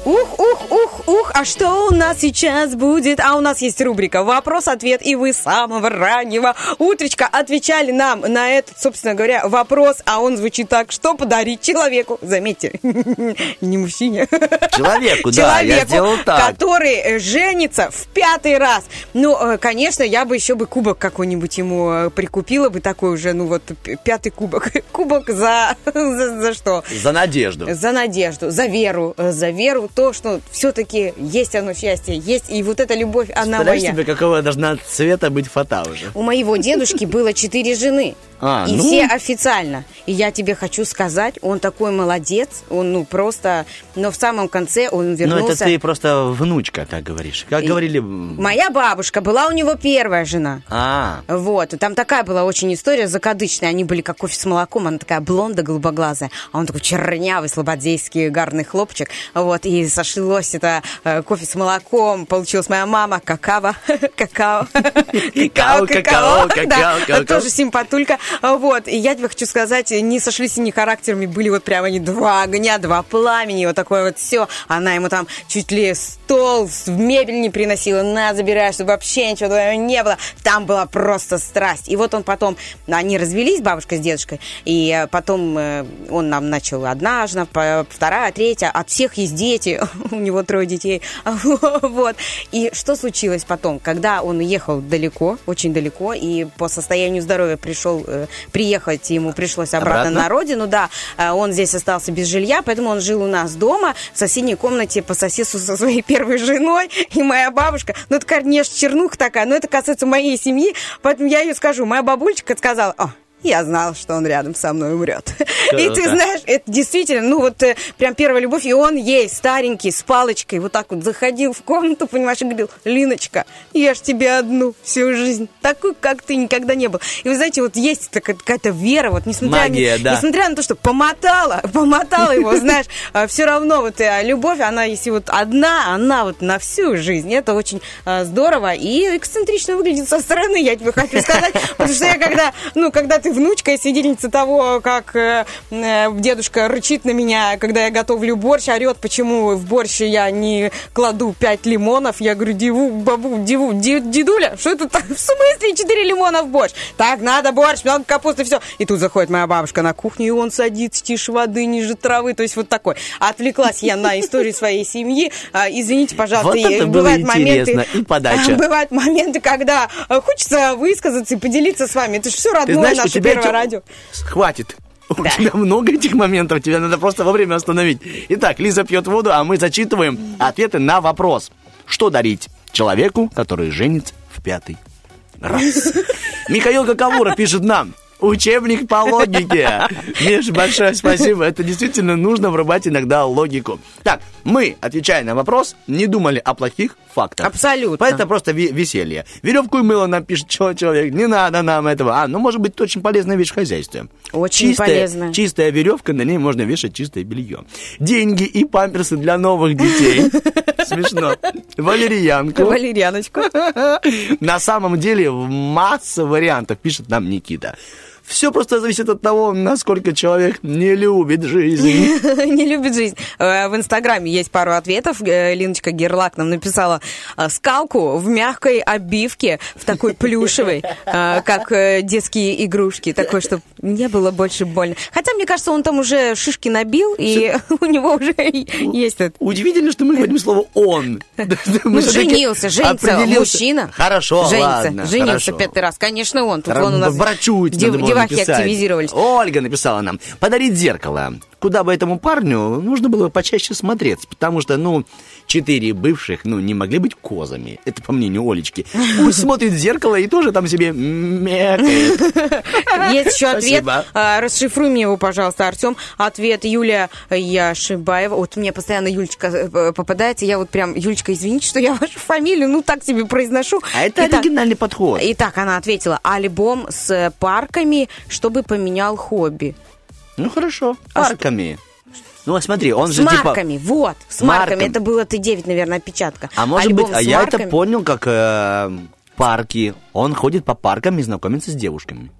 Ух, ух, ух, ух, а что у нас сейчас будет? А у нас есть рубрика «Вопрос-ответ», и вы с самого раннего утречка отвечали нам на этот, собственно говоря, вопрос, а он звучит так, что подарить человеку, заметьте, не мужчине, Человеку, да, я сделал так. который э, женится в пятый раз. Ну, э, конечно, я бы еще бы кубок какой-нибудь ему э, прикупила бы такой уже, ну вот, пятый кубок. Кубок за, за, за что? За надежду. За надежду, за веру, за веру, то, что все-таки есть оно счастье, есть, и вот эта любовь, она Представляешь моя. себе, какого должна цвета быть фата уже? У моего дедушки было четыре жены. А, и ну. все официально. И я тебе хочу сказать, он такой молодец, он ну просто, но в самом конце он Ну, вернулся. это ты просто внучка, так говоришь. Как И- говорили... Моя бабушка была у него первая жена. А, Вот, там такая была очень история закадычная. Они были как кофе с молоком, она такая блонда, голубоглазая, а он такой чернявый, слободейский, гарный хлопчик. Вот, и сошлось это э, кофе с молоком, получилась моя мама, какао, какао, Какао, какао, какао, тоже симпатулька. Вот, и я тебе хочу сказать, не сошлись они характерами, были вот прям они два огня, два пламени, вот такое вот все. Она ему там чуть ли стол, мебель не приносила, на, забирай, чтобы вообще ничего твоего не было. Там была просто страсть. И вот он потом, они развелись, бабушка с дедушкой, и э, потом э, он нам начал одна жена, вторая, третья, от всех есть дети, у него трое детей, вот. И что случилось потом, когда он уехал далеко, очень далеко, и по состоянию здоровья пришел, э, приехать ему пришлось обратно, Обратно? на родину, да, э, он здесь остался без жилья, поэтому он жил у нас дома, в соседней комнате по соседству со своей первой женой, и моя бабушка, ну это, конечно, чернуха такая, но это касается моей семьи, поэтому я ее скажу, моя бабульчика сказала, о, я знала, что он рядом со мной умрет. И ты Круто. знаешь, это действительно, ну вот э, прям первая любовь, и он ей старенький, с палочкой, вот так вот заходил в комнату, понимаешь, и говорил, Линочка, я ж тебе одну всю жизнь, такой, как ты никогда не был. И вы знаете, вот есть какая-то вера, вот несмотря, Магия, на, да. несмотря на то, что помотала, помотала его, знаешь, все равно вот э, любовь, она если вот одна, она вот на всю жизнь. Это очень э, здорово и эксцентрично выглядит со стороны, я тебе хочу сказать, потому что я когда, ну, когда ты внучка и свидетельница того, как э, э, дедушка рычит на меня, когда я готовлю борщ, орет, почему в борщ я не кладу 5 лимонов, я говорю, диву, бабу, диву, ди- дедуля, что это так? В смысле 4 лимона в борщ? Так, надо борщ, много капусты, все. И тут заходит моя бабушка на кухню, и он садится тише воды, ниже травы, то есть вот такой. Отвлеклась я на историю своей семьи. А, Извините, пожалуйста, Вот это было бывают интересно, моменты, и подача. бывают моменты, когда э, хочется высказаться и поделиться с вами. Это же все Ты родное знаешь, наше тебя первое радио. Хватит. У тебя много этих моментов, тебе надо просто вовремя остановить. Итак, Лиза пьет воду, а мы зачитываем ответы на вопрос. Что дарить человеку, который женится в пятый раз? Михаил Какавура пишет нам. Учебник по логике. Миш, большое спасибо. Это действительно нужно врубать иногда логику. Так, мы, отвечая на вопрос, не думали о плохих фактах. Абсолютно. Это просто веселье. Веревку и мыло нам пишет человек. Не надо нам этого. А, ну, может быть, это очень полезная вещь в хозяйстве. Очень чистая, полезная. Чистая веревка, на ней можно вешать чистое белье. Деньги и памперсы для новых детей. Смешно. Валерьянку. Валерьяночку. На самом деле масса вариантов, пишет нам Никита. Все просто зависит от того, насколько человек не любит жизнь. Не любит жизнь. Э, В Инстаграме есть пару ответов. Э, Линочка Герлак нам написала э, скалку в мягкой обивке, в такой плюшевой, как детские игрушки, такой, чтобы не было больше больно. Хотя, мне кажется, он там уже шишки набил, и у него уже есть это. Удивительно, что мы говорим слово «он». Ну, всё-таки женился, женится, мужчина. Хорошо, ладно, женился пятый раз. Конечно, он. Тут он у нас Врачу написать. активизировались. Ольга написала нам. Подарить зеркало. Куда бы этому парню нужно было почаще смотреться, потому что, ну, четыре бывших, ну, не могли быть козами. Это по мнению Олечки. Пусть смотрит в зеркало и тоже там себе мекает. Есть еще ответ. А, Расшифруй мне его, пожалуйста, Артем. Ответ Юлия Яшибаева. Вот мне постоянно Юлечка э, попадается. Я вот прям, Юлечка, извините, что я вашу фамилию, ну, так себе произношу. А это Итак, оригинальный подход. Итак, она ответила. Альбом с парками, чтобы поменял хобби. Ну, хорошо. А Парками. Ну, а смотри, он С же типа... марками, вот, с марками. марками. Это было Т9, наверное, опечатка. А может Альбом быть, а я это марками. понял как э, парки. Он ходит по паркам и знакомится с девушками.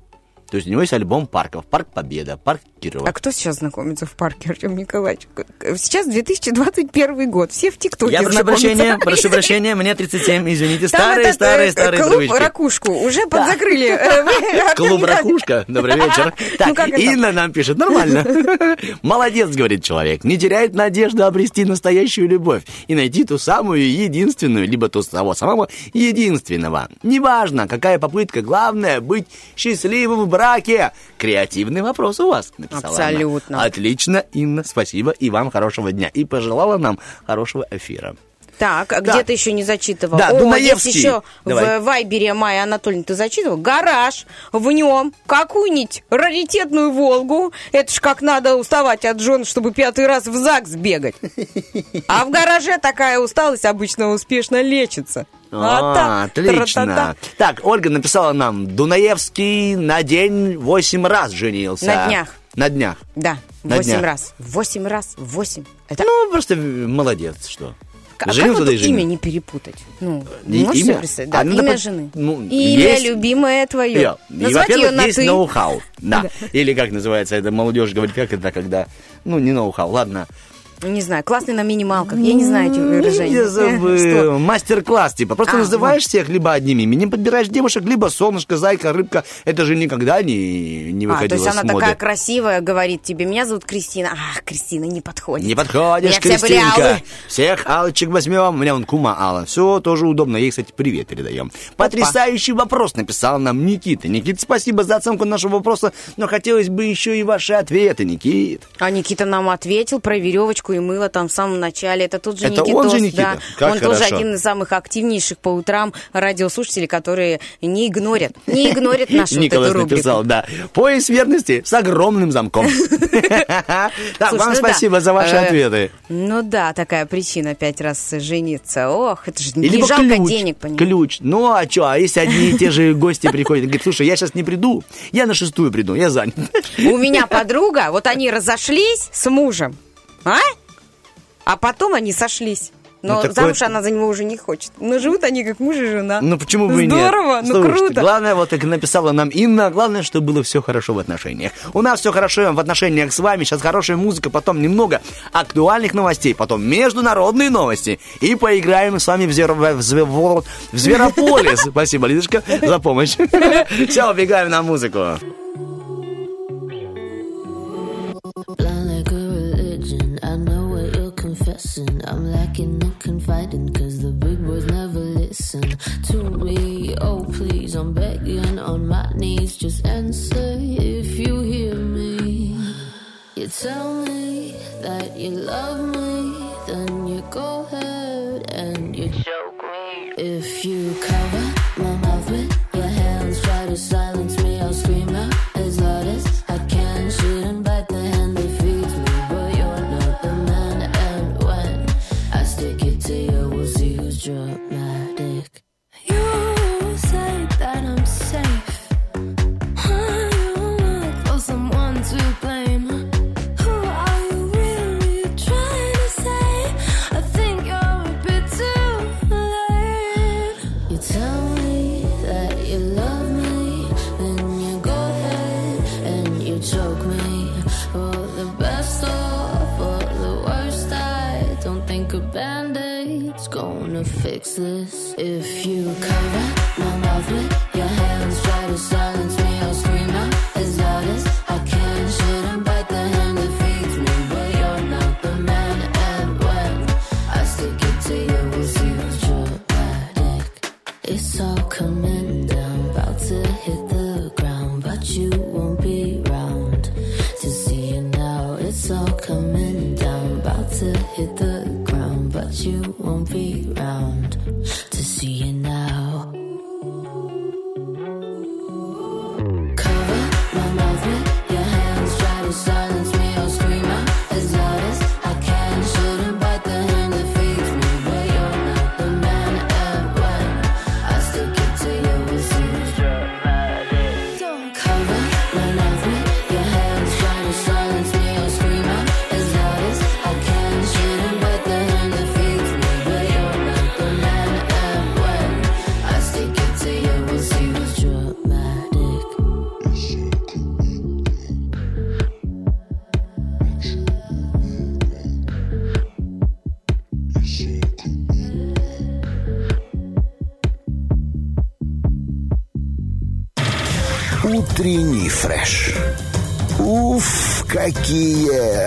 То есть у него есть альбом парков. Парк Победа, парк Кирова. А кто сейчас знакомится в парке, Артем Николаевич? Сейчас 2021 год, все в ТикТоке Я прошу прощения, прошу прощения, мне 37, извините, старые, этот, старые, э, старые клуб. «Ракушку» уже подзакрыли. Э, Клуб. «Ракушка», добрый вечер. Ну, Так? Инна нам пишет, нормально. Молодец, говорит человек, не теряет надежды обрести настоящую любовь и найти ту самую единственную, либо ту того самого единственного. Неважно, какая попытка, главное быть счастливым в браке. Креативный вопрос у вас, написала она. Абсолютно. Отлично, Инна, спасибо, и вам хорошего дня. И пожелала нам хорошего эфира. Так, а Да. где ты еще не зачитывал? Да, О, Дунаевский. есть еще Давай. в Вайбере Майя Анатольевна, ты зачитывал? Гараж, в нем какую-нибудь раритетную Волгу. Это ж как надо уставать от жен, чтобы пятый раз в ЗАГС бегать. А в гараже такая усталость обычно успешно лечится. А, та- отлично. Так, Ольга написала нам, Дунаевский на день восемь раз женился. На днях. На днях. Да, восемь раз. Восемь раз, восемь. Это Ну, просто молодец, что. А как Женился, вот и имя женился. не перепутать? Ну, И- можешь имя? себе представить? Да, А, надо имя под- жены. ну, имя есть- любимое твое. И, Назвать ее во-первых, на есть ты. ноу-хау. Да. Или как называется это, молодежь говорит, как это, когда... Ну, не ноу-хау, ладно. Не знаю, классный на минималках. Я не знаю эти выражения. Я забыл. Мастер-класс, типа. Просто А, называешь всех либо одним именем, подбираешь девушек, либо солнышко, зайка, рыбка. Это же никогда не, не А, выходило то есть она моды. такая красивая, говорит тебе, меня зовут Кристина. Ах, Кристина не подходит. Не подходишь, меня все были Кристинка. Всех алочек возьмем. У меня вон кума Алла. Все тоже удобно. Ей, кстати, привет передаем. Потрясающий вопрос написал нам Никита. Никита, спасибо за оценку нашего вопроса, но хотелось бы еще и ваши ответы, Никит. А Никита нам ответил про веревочку и мыло там в самом начале. Это тот же Это Никитос, он же Никита? да. Как он тоже один из самых активнейших по утрам радиослушателей, которые не игнорят, не игнорят нашу вот Николас рубрику. написал, да. Пояс верности с огромным замком. Так, вам ну спасибо за ваши Э, ответы. Ну да, такая причина пять раз жениться. Ох, это же не жалко денег, понимаешь? ключ. Ну, а что, а если одни и те же гости приходят, говорят, слушай, я сейчас не приду, я на шестую приду, я занят. У меня подруга, вот они разошлись с мужем, а? А потом они сошлись. Но Ну, замуж она за него уже не хочет. Но живут они как муж и жена. Ну почему бы и нет? Здорово, ну Слушайте, круто. Главное, вот как написала нам Инна, главное, чтобы было все хорошо в отношениях. У нас все хорошо в отношениях с вами, сейчас хорошая музыка, потом немного актуальных новостей, потом международные новости. И поиграем с вами в, зер... в, зве- в- в Зверополис. Спасибо, Лидочка, за помощь. Все, убегаем на музыку. I'm lacking in confiding, cause the big boys never listen to me. Oh, please, I'm begging on my knees. Just answer if you hear me. You tell me that you love me, then you go ahead and you choke me. If you cover my mouth with your hands, try to silence drug. Уф, какие!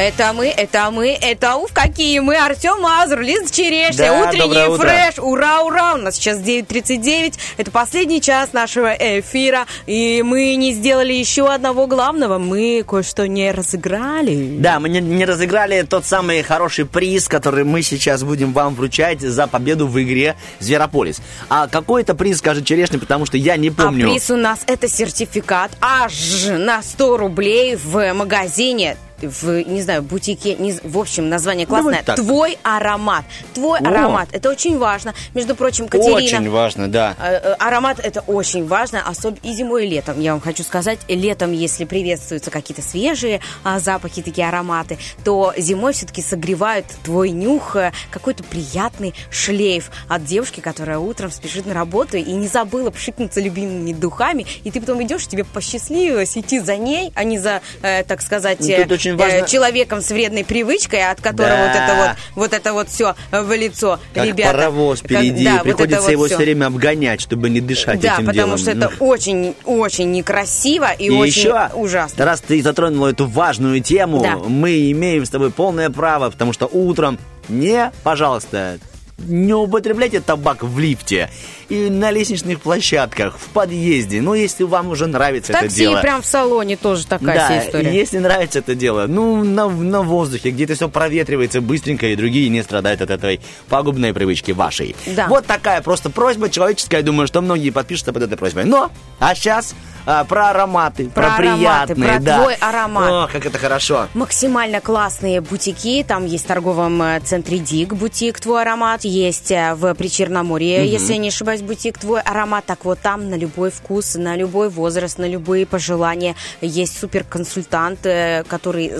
Это мы, это мы, это уф, какие мы, Артем Мазур, Лиза Черешня, Да, утренний фреш, ура, ура, у нас сейчас 9.39, это последний час нашего эфира, и мы не сделали еще одного главного, мы кое-что не разыграли. Да, мы не, не разыграли тот самый хороший приз, который мы сейчас будем вам вручать за победу в игре Зверополис. А какой это приз, скажет Черешня, потому что я не помню. А приз у нас это сертификат. Аж на 100 рублей в магазине в, не знаю, бутике, не в общем, название классное. так. Твой аромат. Твой О. аромат. Это очень важно. Между прочим, Катерина... Очень важно, да. Э, э, Аромат это очень важно, особенно и зимой, и летом. Я вам хочу сказать, летом, если приветствуются какие-то свежие а, запахи, такие ароматы, то зимой все-таки согревают твой нюх э, какой-то приятный шлейф от девушки, которая утром спешит на работу и не забыла пшикнуться любимыми духами, и ты потом идешь, тебе посчастливилось идти за ней, а не за, э, так сказать, Ну, тут очень важно- э, человеком с вредной привычкой, от которого Да. вот это вот, вот это вот все в лицо, Как ребята. паровоз Как- впереди, да, вот это приходится вот его всё. все время обгонять, чтобы не дышать Да, этим потому делом. что это Ну, очень, очень некрасиво и, И очень еще, ужасно. раз ты затронула эту важную тему, Да. мы имеем с тобой полное право, потому что утром не, пожалуйста, не употребляйте табак в лифте и на лестничных площадках, в подъезде. Ну, если вам уже нравится В это такси дело. прям в салоне тоже такая да, вся история. если нравится это дело, ну, на, на воздухе, где-то все проветривается быстренько, и другие не страдают от этой пагубной привычки вашей. Да. Вот такая просто просьба человеческая, я думаю, что многие подпишутся под этой просьбой. Но, а сейчас про ароматы, про, Про ароматы, приятные, про да. твой аромат. О, как это хорошо. Максимально классные бутики. Там есть в торговом э, центре Дик бутик «Твой аромат». Есть э, в Причерноморье, Мгм. если я не ошибаюсь, бутик «Твой аромат». Так вот, там на любой вкус, на любой возраст, на любые пожелания есть суперконсультант, э, который,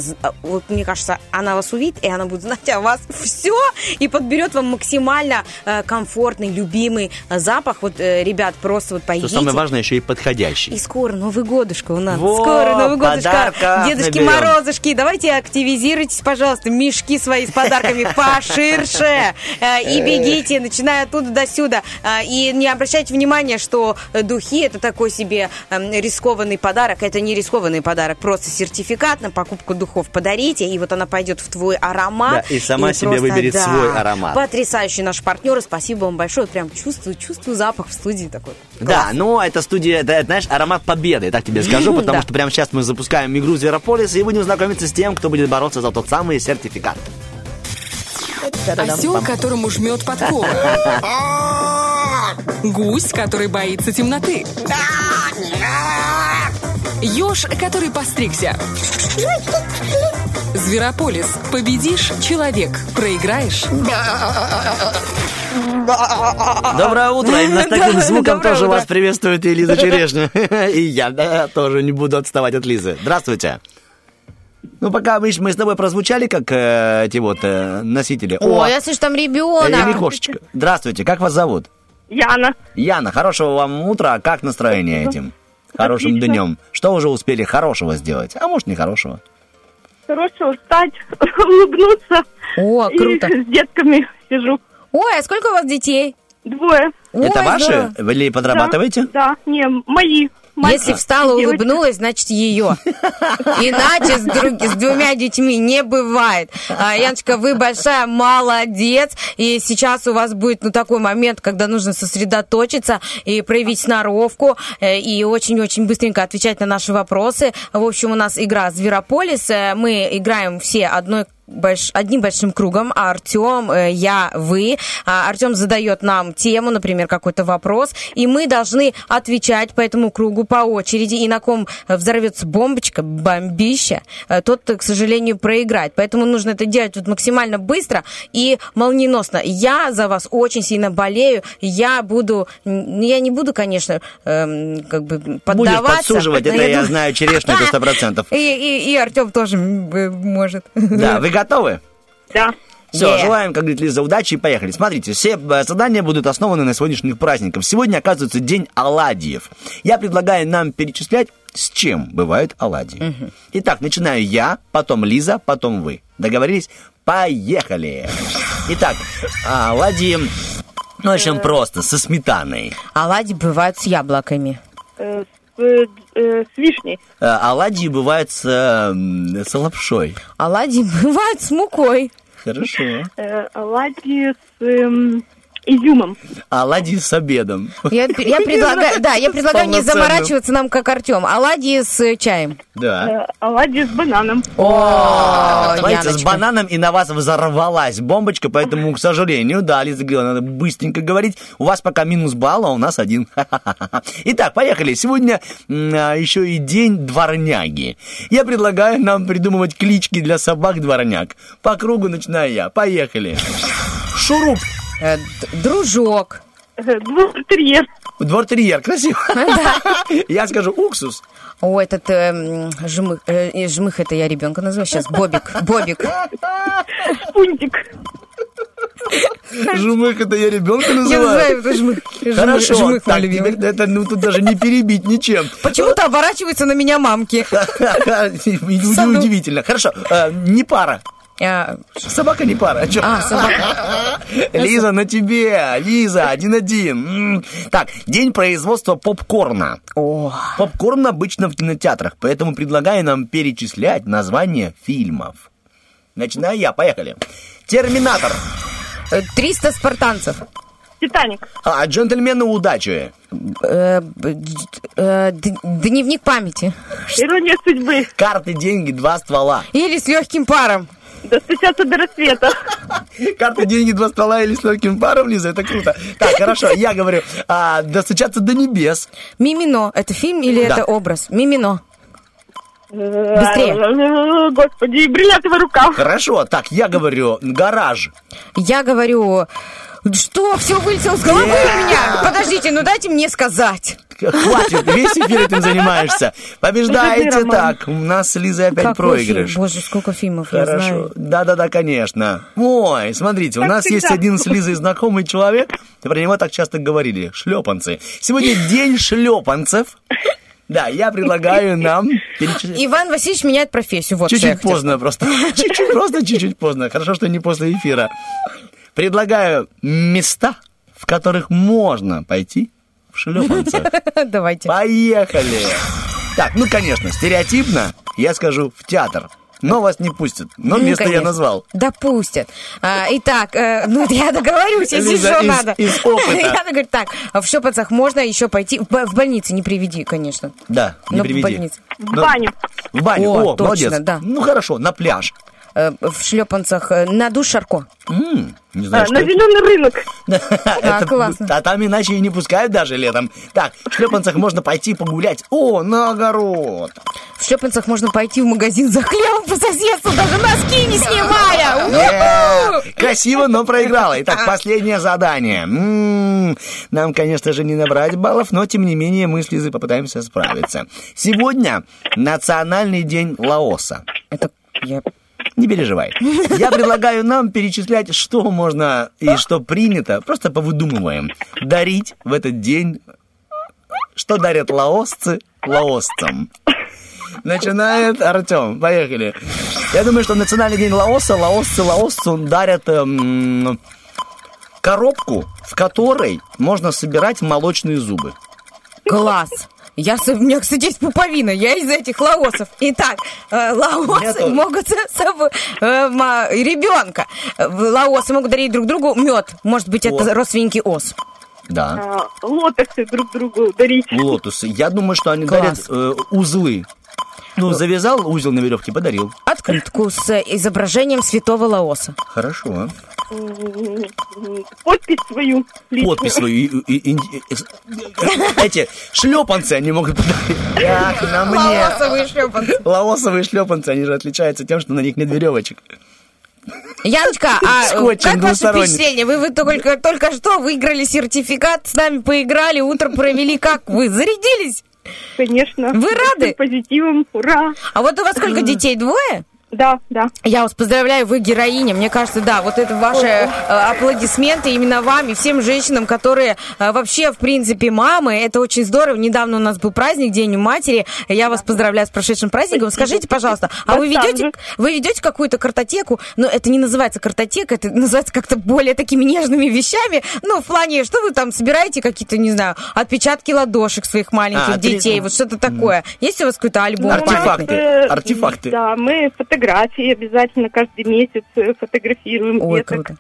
вот мне кажется, она вас увидит, и она будет знать о вас все и подберет вам максимально комфортный, любимый запах. Вот, ребят, просто вот Что пойдите. самое важное, еще и подходящий. И скоро Новый годушка у нас. Во, скоро Новый годушка. Дедушки наберем. Морозушки, давайте активизируйтесь, пожалуйста, мешки свои с подарками поширше. Э, И бегите, начиная оттуда до сюда. Э, И не обращайте внимания, что э, духи это такой себе эм, рискованный подарок. Это не рискованный подарок, просто сертификат на покупку духов подарите, и вот она пойдет в твой аромат. Да, и сама себе просто, выберет да, свой аромат. Потрясающий наш партнер, и спасибо вам большое. Прям чувствую, чувствую запах в студии такой. Да, ну это студия, это, знаешь, аромат победы, я так тебе скажу, потому Да. что прямо сейчас мы запускаем игру Зверополис, и будем знакомиться с тем, кто будет бороться за тот самый сертификат. Осел, которому жмет подкова. Гусь, который боится темноты. Еж, который постригся. Зверополис. Победишь – человек. Проиграешь – Доброе утро, именно с таким звуком тоже вас приветствует и Лиза Черешня. И я да, тоже не буду отставать от Лизы. Здравствуйте. Ну, пока мы, мы с тобой прозвучали, как э, эти вот э, носители. О, я слышу, там э, ребенок. Лягушечка. Здравствуйте, как вас зовут? Яна. Яна, хорошего вам утра. А Как настроение этим? Хорошим Отлично. днем. Что уже успели хорошего сделать? А может, не хорошего? Хорошо встать, улыбнуться. О, круто. И с детками сижу. Ой, а сколько у вас детей? Двое. Это ваши? Вы ли подрабатываете? Да, да, не, мои. Если встала, улыбнулась, значит ее. Иначе с, друг- с двумя детьми не бывает. А, Яночка, вы большая молодец. И сейчас у вас будет ну, такой момент, когда нужно сосредоточиться и проявить сноровку. э, И очень-очень быстренько отвечать на наши вопросы. В общем, у нас игра «Зверополис». Э, Мы играем все одной больш- одним большим кругом. А Артем, э, я, вы. А Артем задает нам тему, например, какой-то вопрос, и мы должны отвечать по этому кругу по очереди. И на ком взорвется бомбочка, бомбища, э, тот, к сожалению, проиграет. Поэтому нужно это делать вот максимально быстро и молниеносно. Я за вас очень сильно болею. Я буду, н- я не буду, конечно, эм, как бы Будешь поддаваться. подсуживать, но это я думаю- знаю, черешню это сто процентов. И, и, и Артем тоже э, может. Да, вы готовы? Да. Все, Yeah. желаем, как говорит Лиза, удачи и поехали. Смотрите, все э, задания будут основаны на сегодняшних праздниках. Сегодня, оказывается, день оладьев. Я предлагаю нам перечислять, с чем бывают оладьи. Итак, начинаю я, потом Лиза, потом вы. Договорились? Поехали! Итак, оладьи, ну, очень просто, со сметаной. Оладьи бывают с яблоками. Э, с, э, э, с вишней. Э, Оладьи бывают с, э, с лапшой. Оладьи бывают с мукой. Хорошо. Э, оладьи с, эм, изюмом. Оладьи с обедом. Я, я предлагаю, да, я предлагаю не заморачиваться нам, как Артем. Оладьи с э, чаем. Да. Э, Оладьи с бананом. О, Смотрите, с бананом и на вас взорвалась бомбочка, поэтому, к сожалению, да, Лиза говорила, надо быстренько говорить. У вас пока минус балл, а у нас один. Итак, поехали. Сегодня а, еще и день дворняги. Я предлагаю нам придумывать клички для собак-дворняг. По кругу начинаю я. Поехали. Шуруп. Э, Дружок. Двор-терьер. Двор-терьер. Красиво. Я скажу уксус. О, этот э, жмых, э, э, жмых, это я ребенка называю сейчас. Бобик, Бобик. Пунтик. Жмых, это я ребенка Я называю. называю это жмых. Хорошо, жмых так, теперь это ну тут даже не перебить ничем. Почему-то оборачиваются на меня мамки. Удивительно. Хорошо, э, не пара. А, Собака не пара. Чё? А, собака. Лиза, на тебе. Лиза, один-один. Так, день производства попкорна. Попкорн обычно в кинотеатрах, поэтому предлагаю нам перечислять названия фильмов. Начинаю я, поехали. Терминатор. Э, 300 спартанцев. Титаник. А, джентльмены удачи. Э, э, Дневник памяти. Ирония судьбы. Карты, деньги, два ствола. Или с легким паром. Достучаться до рассвета. Карты, деньги, два стола или с легким паром, Лиза, это круто. Так, хорошо, я говорю, а, достучаться до небес. Мимино. Это фильм или Да. это образ? Мимино. Быстрее. Господи, бриллиантовая рука. Хорошо, так, я говорю, гараж. Я говорю, что все вылетело с головы у меня? Подождите, ну дайте мне сказать. Хватит, весь эфир этим занимаешься. Побеждаете так. У нас с Лизой опять Какой проигрыш. фильм? Боже, сколько фильмов я Хорошо. знаю. Да-да-да, конечно. Ой, смотрите, у нас есть один с Лизой знакомый человек, про него так часто говорили. Шлепанцы. Сегодня день шлепанцев. Да, я предлагаю нам перечислить. Иван Васильевич меняет профессию. Вот я Чуть-чуть хотела. поздно просто. Чуть-чуть, просто чуть-чуть поздно. Хорошо, что не после эфира. Предлагаю места, в которых можно пойти в шлепанцах. Давайте. Поехали! Так, ну, конечно, стереотипно я скажу в театр. Но вас не пустят. Но Ну, место я конечно. назвал. Да пустят. А, итак, э, ну я договорюсь, если Лиза, что из- надо. из опыта. Я говорю, так, в Шлепанцах можно еще пойти. В, бо- в больнице не приведи, конечно. Да, не Но в приведи. больнице. В баню. В баню. О, О, точно, молодец. да. Ну, хорошо, на пляж. Э, в шлепанцах э, на душ Шарко. Не А, знаю, что На это. зеленый рынок. Это- классно. А там иначе и не пускают даже летом. Так, в шлепанцах можно пойти погулять. О, на огород. В шлепанцах можно пойти в магазин за хлебом по соседству, даже носки не снимая. Э! Красиво, но проиграла. Итак, последнее задание. Нам, конечно же, не набрать баллов, но, тем не менее, мы с Лизой попытаемся справиться. Сегодня Национальный день Лаоса. Это я... Не переживай. Я предлагаю нам перечислять, что можно и что принято. Просто повыдумываем. Дарить в этот день, что дарят лаосцы лаосцам. Начинает Артем. Поехали. Я думаю, что Национальный день Лаоса, лаосцы лаосцу дарят эм, коробку, в которой можно собирать молочные зубы. Класс. Я, у меня, кстати, есть пуповина, я из этих лаосов. Итак, э, лаосы могут с собой э, ребенка. Э, Лаосы могут дарить друг другу мед. Может быть, это О. родственники ос. Да. А, Лотосы друг другу дарить. Лотусы. Я думаю, что они Класс. дарят э, узлы. Ну, завязал узел на веревке, подарил. Открытку с э, изображением святого Лаоса. Хорошо. Подпись свою. личную. Подпись свою. и- и- и- и- Эти шлепанцы они могут подарить. Ах, на мне. Лаосовые шлепанцы. Лаосовые шлепанцы, они же отличаются тем, что на них нет веревочек. Яночка, а Скотчем как ваше впечатление? Вы, вы только, только что выиграли сертификат, с нами поиграли, утро провели. Как вы? Зарядились? Конечно. Вы рады? Позитивом, ура. А вот у вас сколько детей? Двое? Да, да. Я вас поздравляю, вы героиня. Мне кажется, да, вот это ваши э, аплодисменты именно вам и всем женщинам, которые э, вообще, в принципе, мамы. Это очень здорово. Недавно у нас был праздник, День матери. Я вас поздравляю с прошедшим праздником. Скажите, пожалуйста, а вы ведете, вы ведете какую-то картотеку? Но это не называется картотека, это называется как-то более такими нежными вещами. Ну, в плане, что вы там собираете какие-то, не знаю, отпечатки ладошек своих маленьких А, детей, вот что-то такое. Есть у вас какой-то альбом? Артефакты. памятный? Э, Артефакты. Да, мы фотографии обязательно каждый месяц э, фотографируем Ой, деток. круто.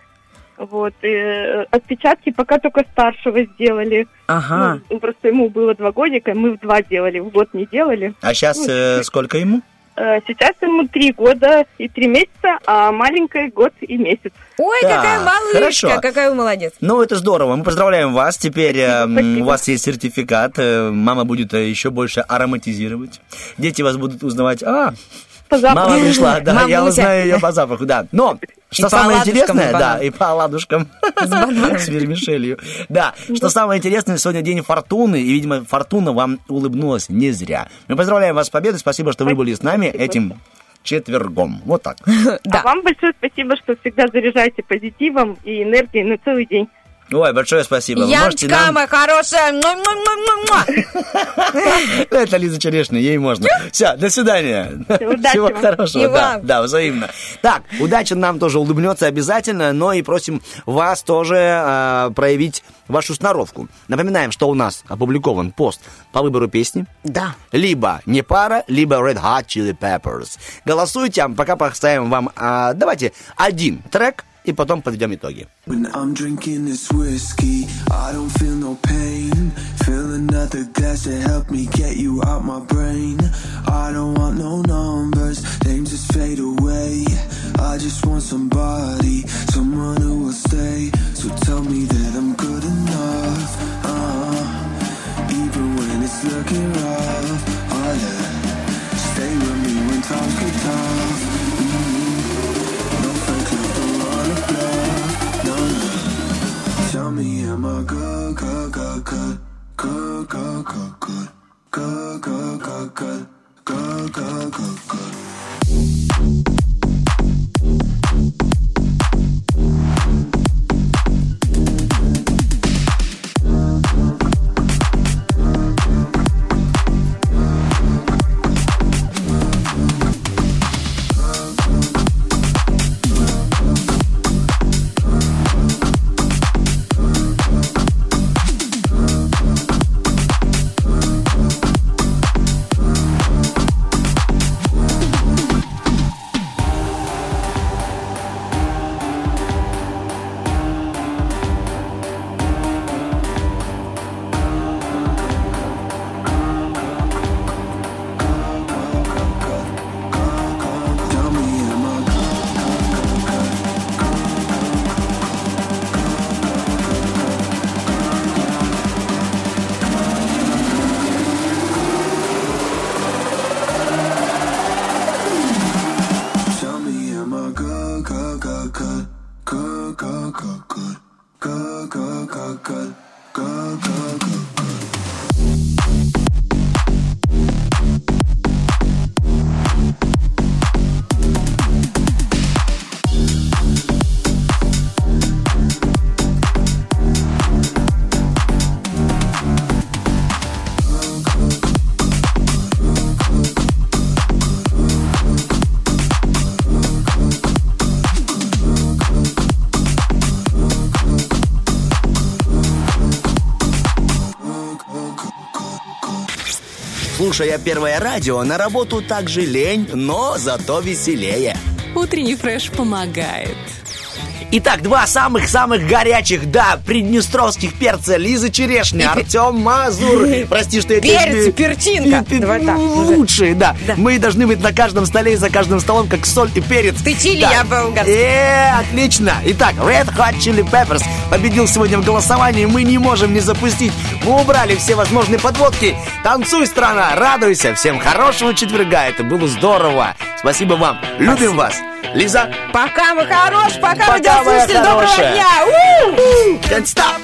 Вот, и, э, отпечатки пока только старшего сделали. Ага. Ну, просто ему было два годика, мы в два делали, в год не делали. А сейчас Ну, сколько ему? э, Сейчас ему три года и три месяца, а маленькая год и месяц. Ой, Так, какая малышка, хорошо. какая вы молодец. Ну, это здорово. Мы поздравляем вас. Теперь э, м, у вас есть сертификат. э, Мама будет э, еще больше ароматизировать. Дети вас будут узнавать. А, запаху. мама пришла, да, я Мамуся. узнаю ее по запаху, да. Но, что по самое интересное, да, и по оладушкам с вермишелью. Да, что самое интересное, сегодня день фортуны, и, видимо, фортуна вам улыбнулась не зря. Мы поздравляем вас с победой, спасибо, что вы были с нами этим четвергом. Вот так. А вам большое спасибо, что всегда заряжаете позитивом и энергией на целый день. Ой, большое спасибо. Яночка, нам- моя хорошая. Это Лиза Черешня, ей можно. Все, до свидания. удачи Всего хорошего. Да, да, взаимно. Так, удача нам тоже улыбнется обязательно, но и просим вас тоже э, проявить вашу сноровку. Напоминаем, что у нас опубликован пост по выбору песни. Да. Либо не пара, либо Red Hot Chili Peppers. Голосуйте, а пока поставим вам, а, давайте, один трек, i потом подведем итоги. Whiskey, no pain, no numbers, away. I just want somebody, someone who will stay. So tell me that I'm good enough. Uh, even when it's looking rough, oh yeah. Stay with me when times Tell me, am I good, good, good, good, good, good, good, good, good, good, good, good, good, good, good, good. Слушая первое радио, на работу также лень, но зато веселее. Утренний фреш помогает. Итак, два самых-самых горячих, да, приднестровских перца Лиза Черешня, Артем Мазур. Прости, что я Перец, перчинка. Давай так, ну. Лучшие, да. Мы должны быть на каждом столе и за каждым столом, как соль и перец. Ты чили, Да. я болгарский. Э, отлично. Итак, Red Hot Chili Peppers победил сегодня в голосовании. Мы не можем не запустить. Мы убрали все возможные подводки. Танцуй, страна, радуйся. Всем хорошего четверга. Это было здорово. Спасибо вам. Любим вас. Лиза. Пока, мы хорош, пока, Пока, радиослушатели, моя доброго дня. Can't stop.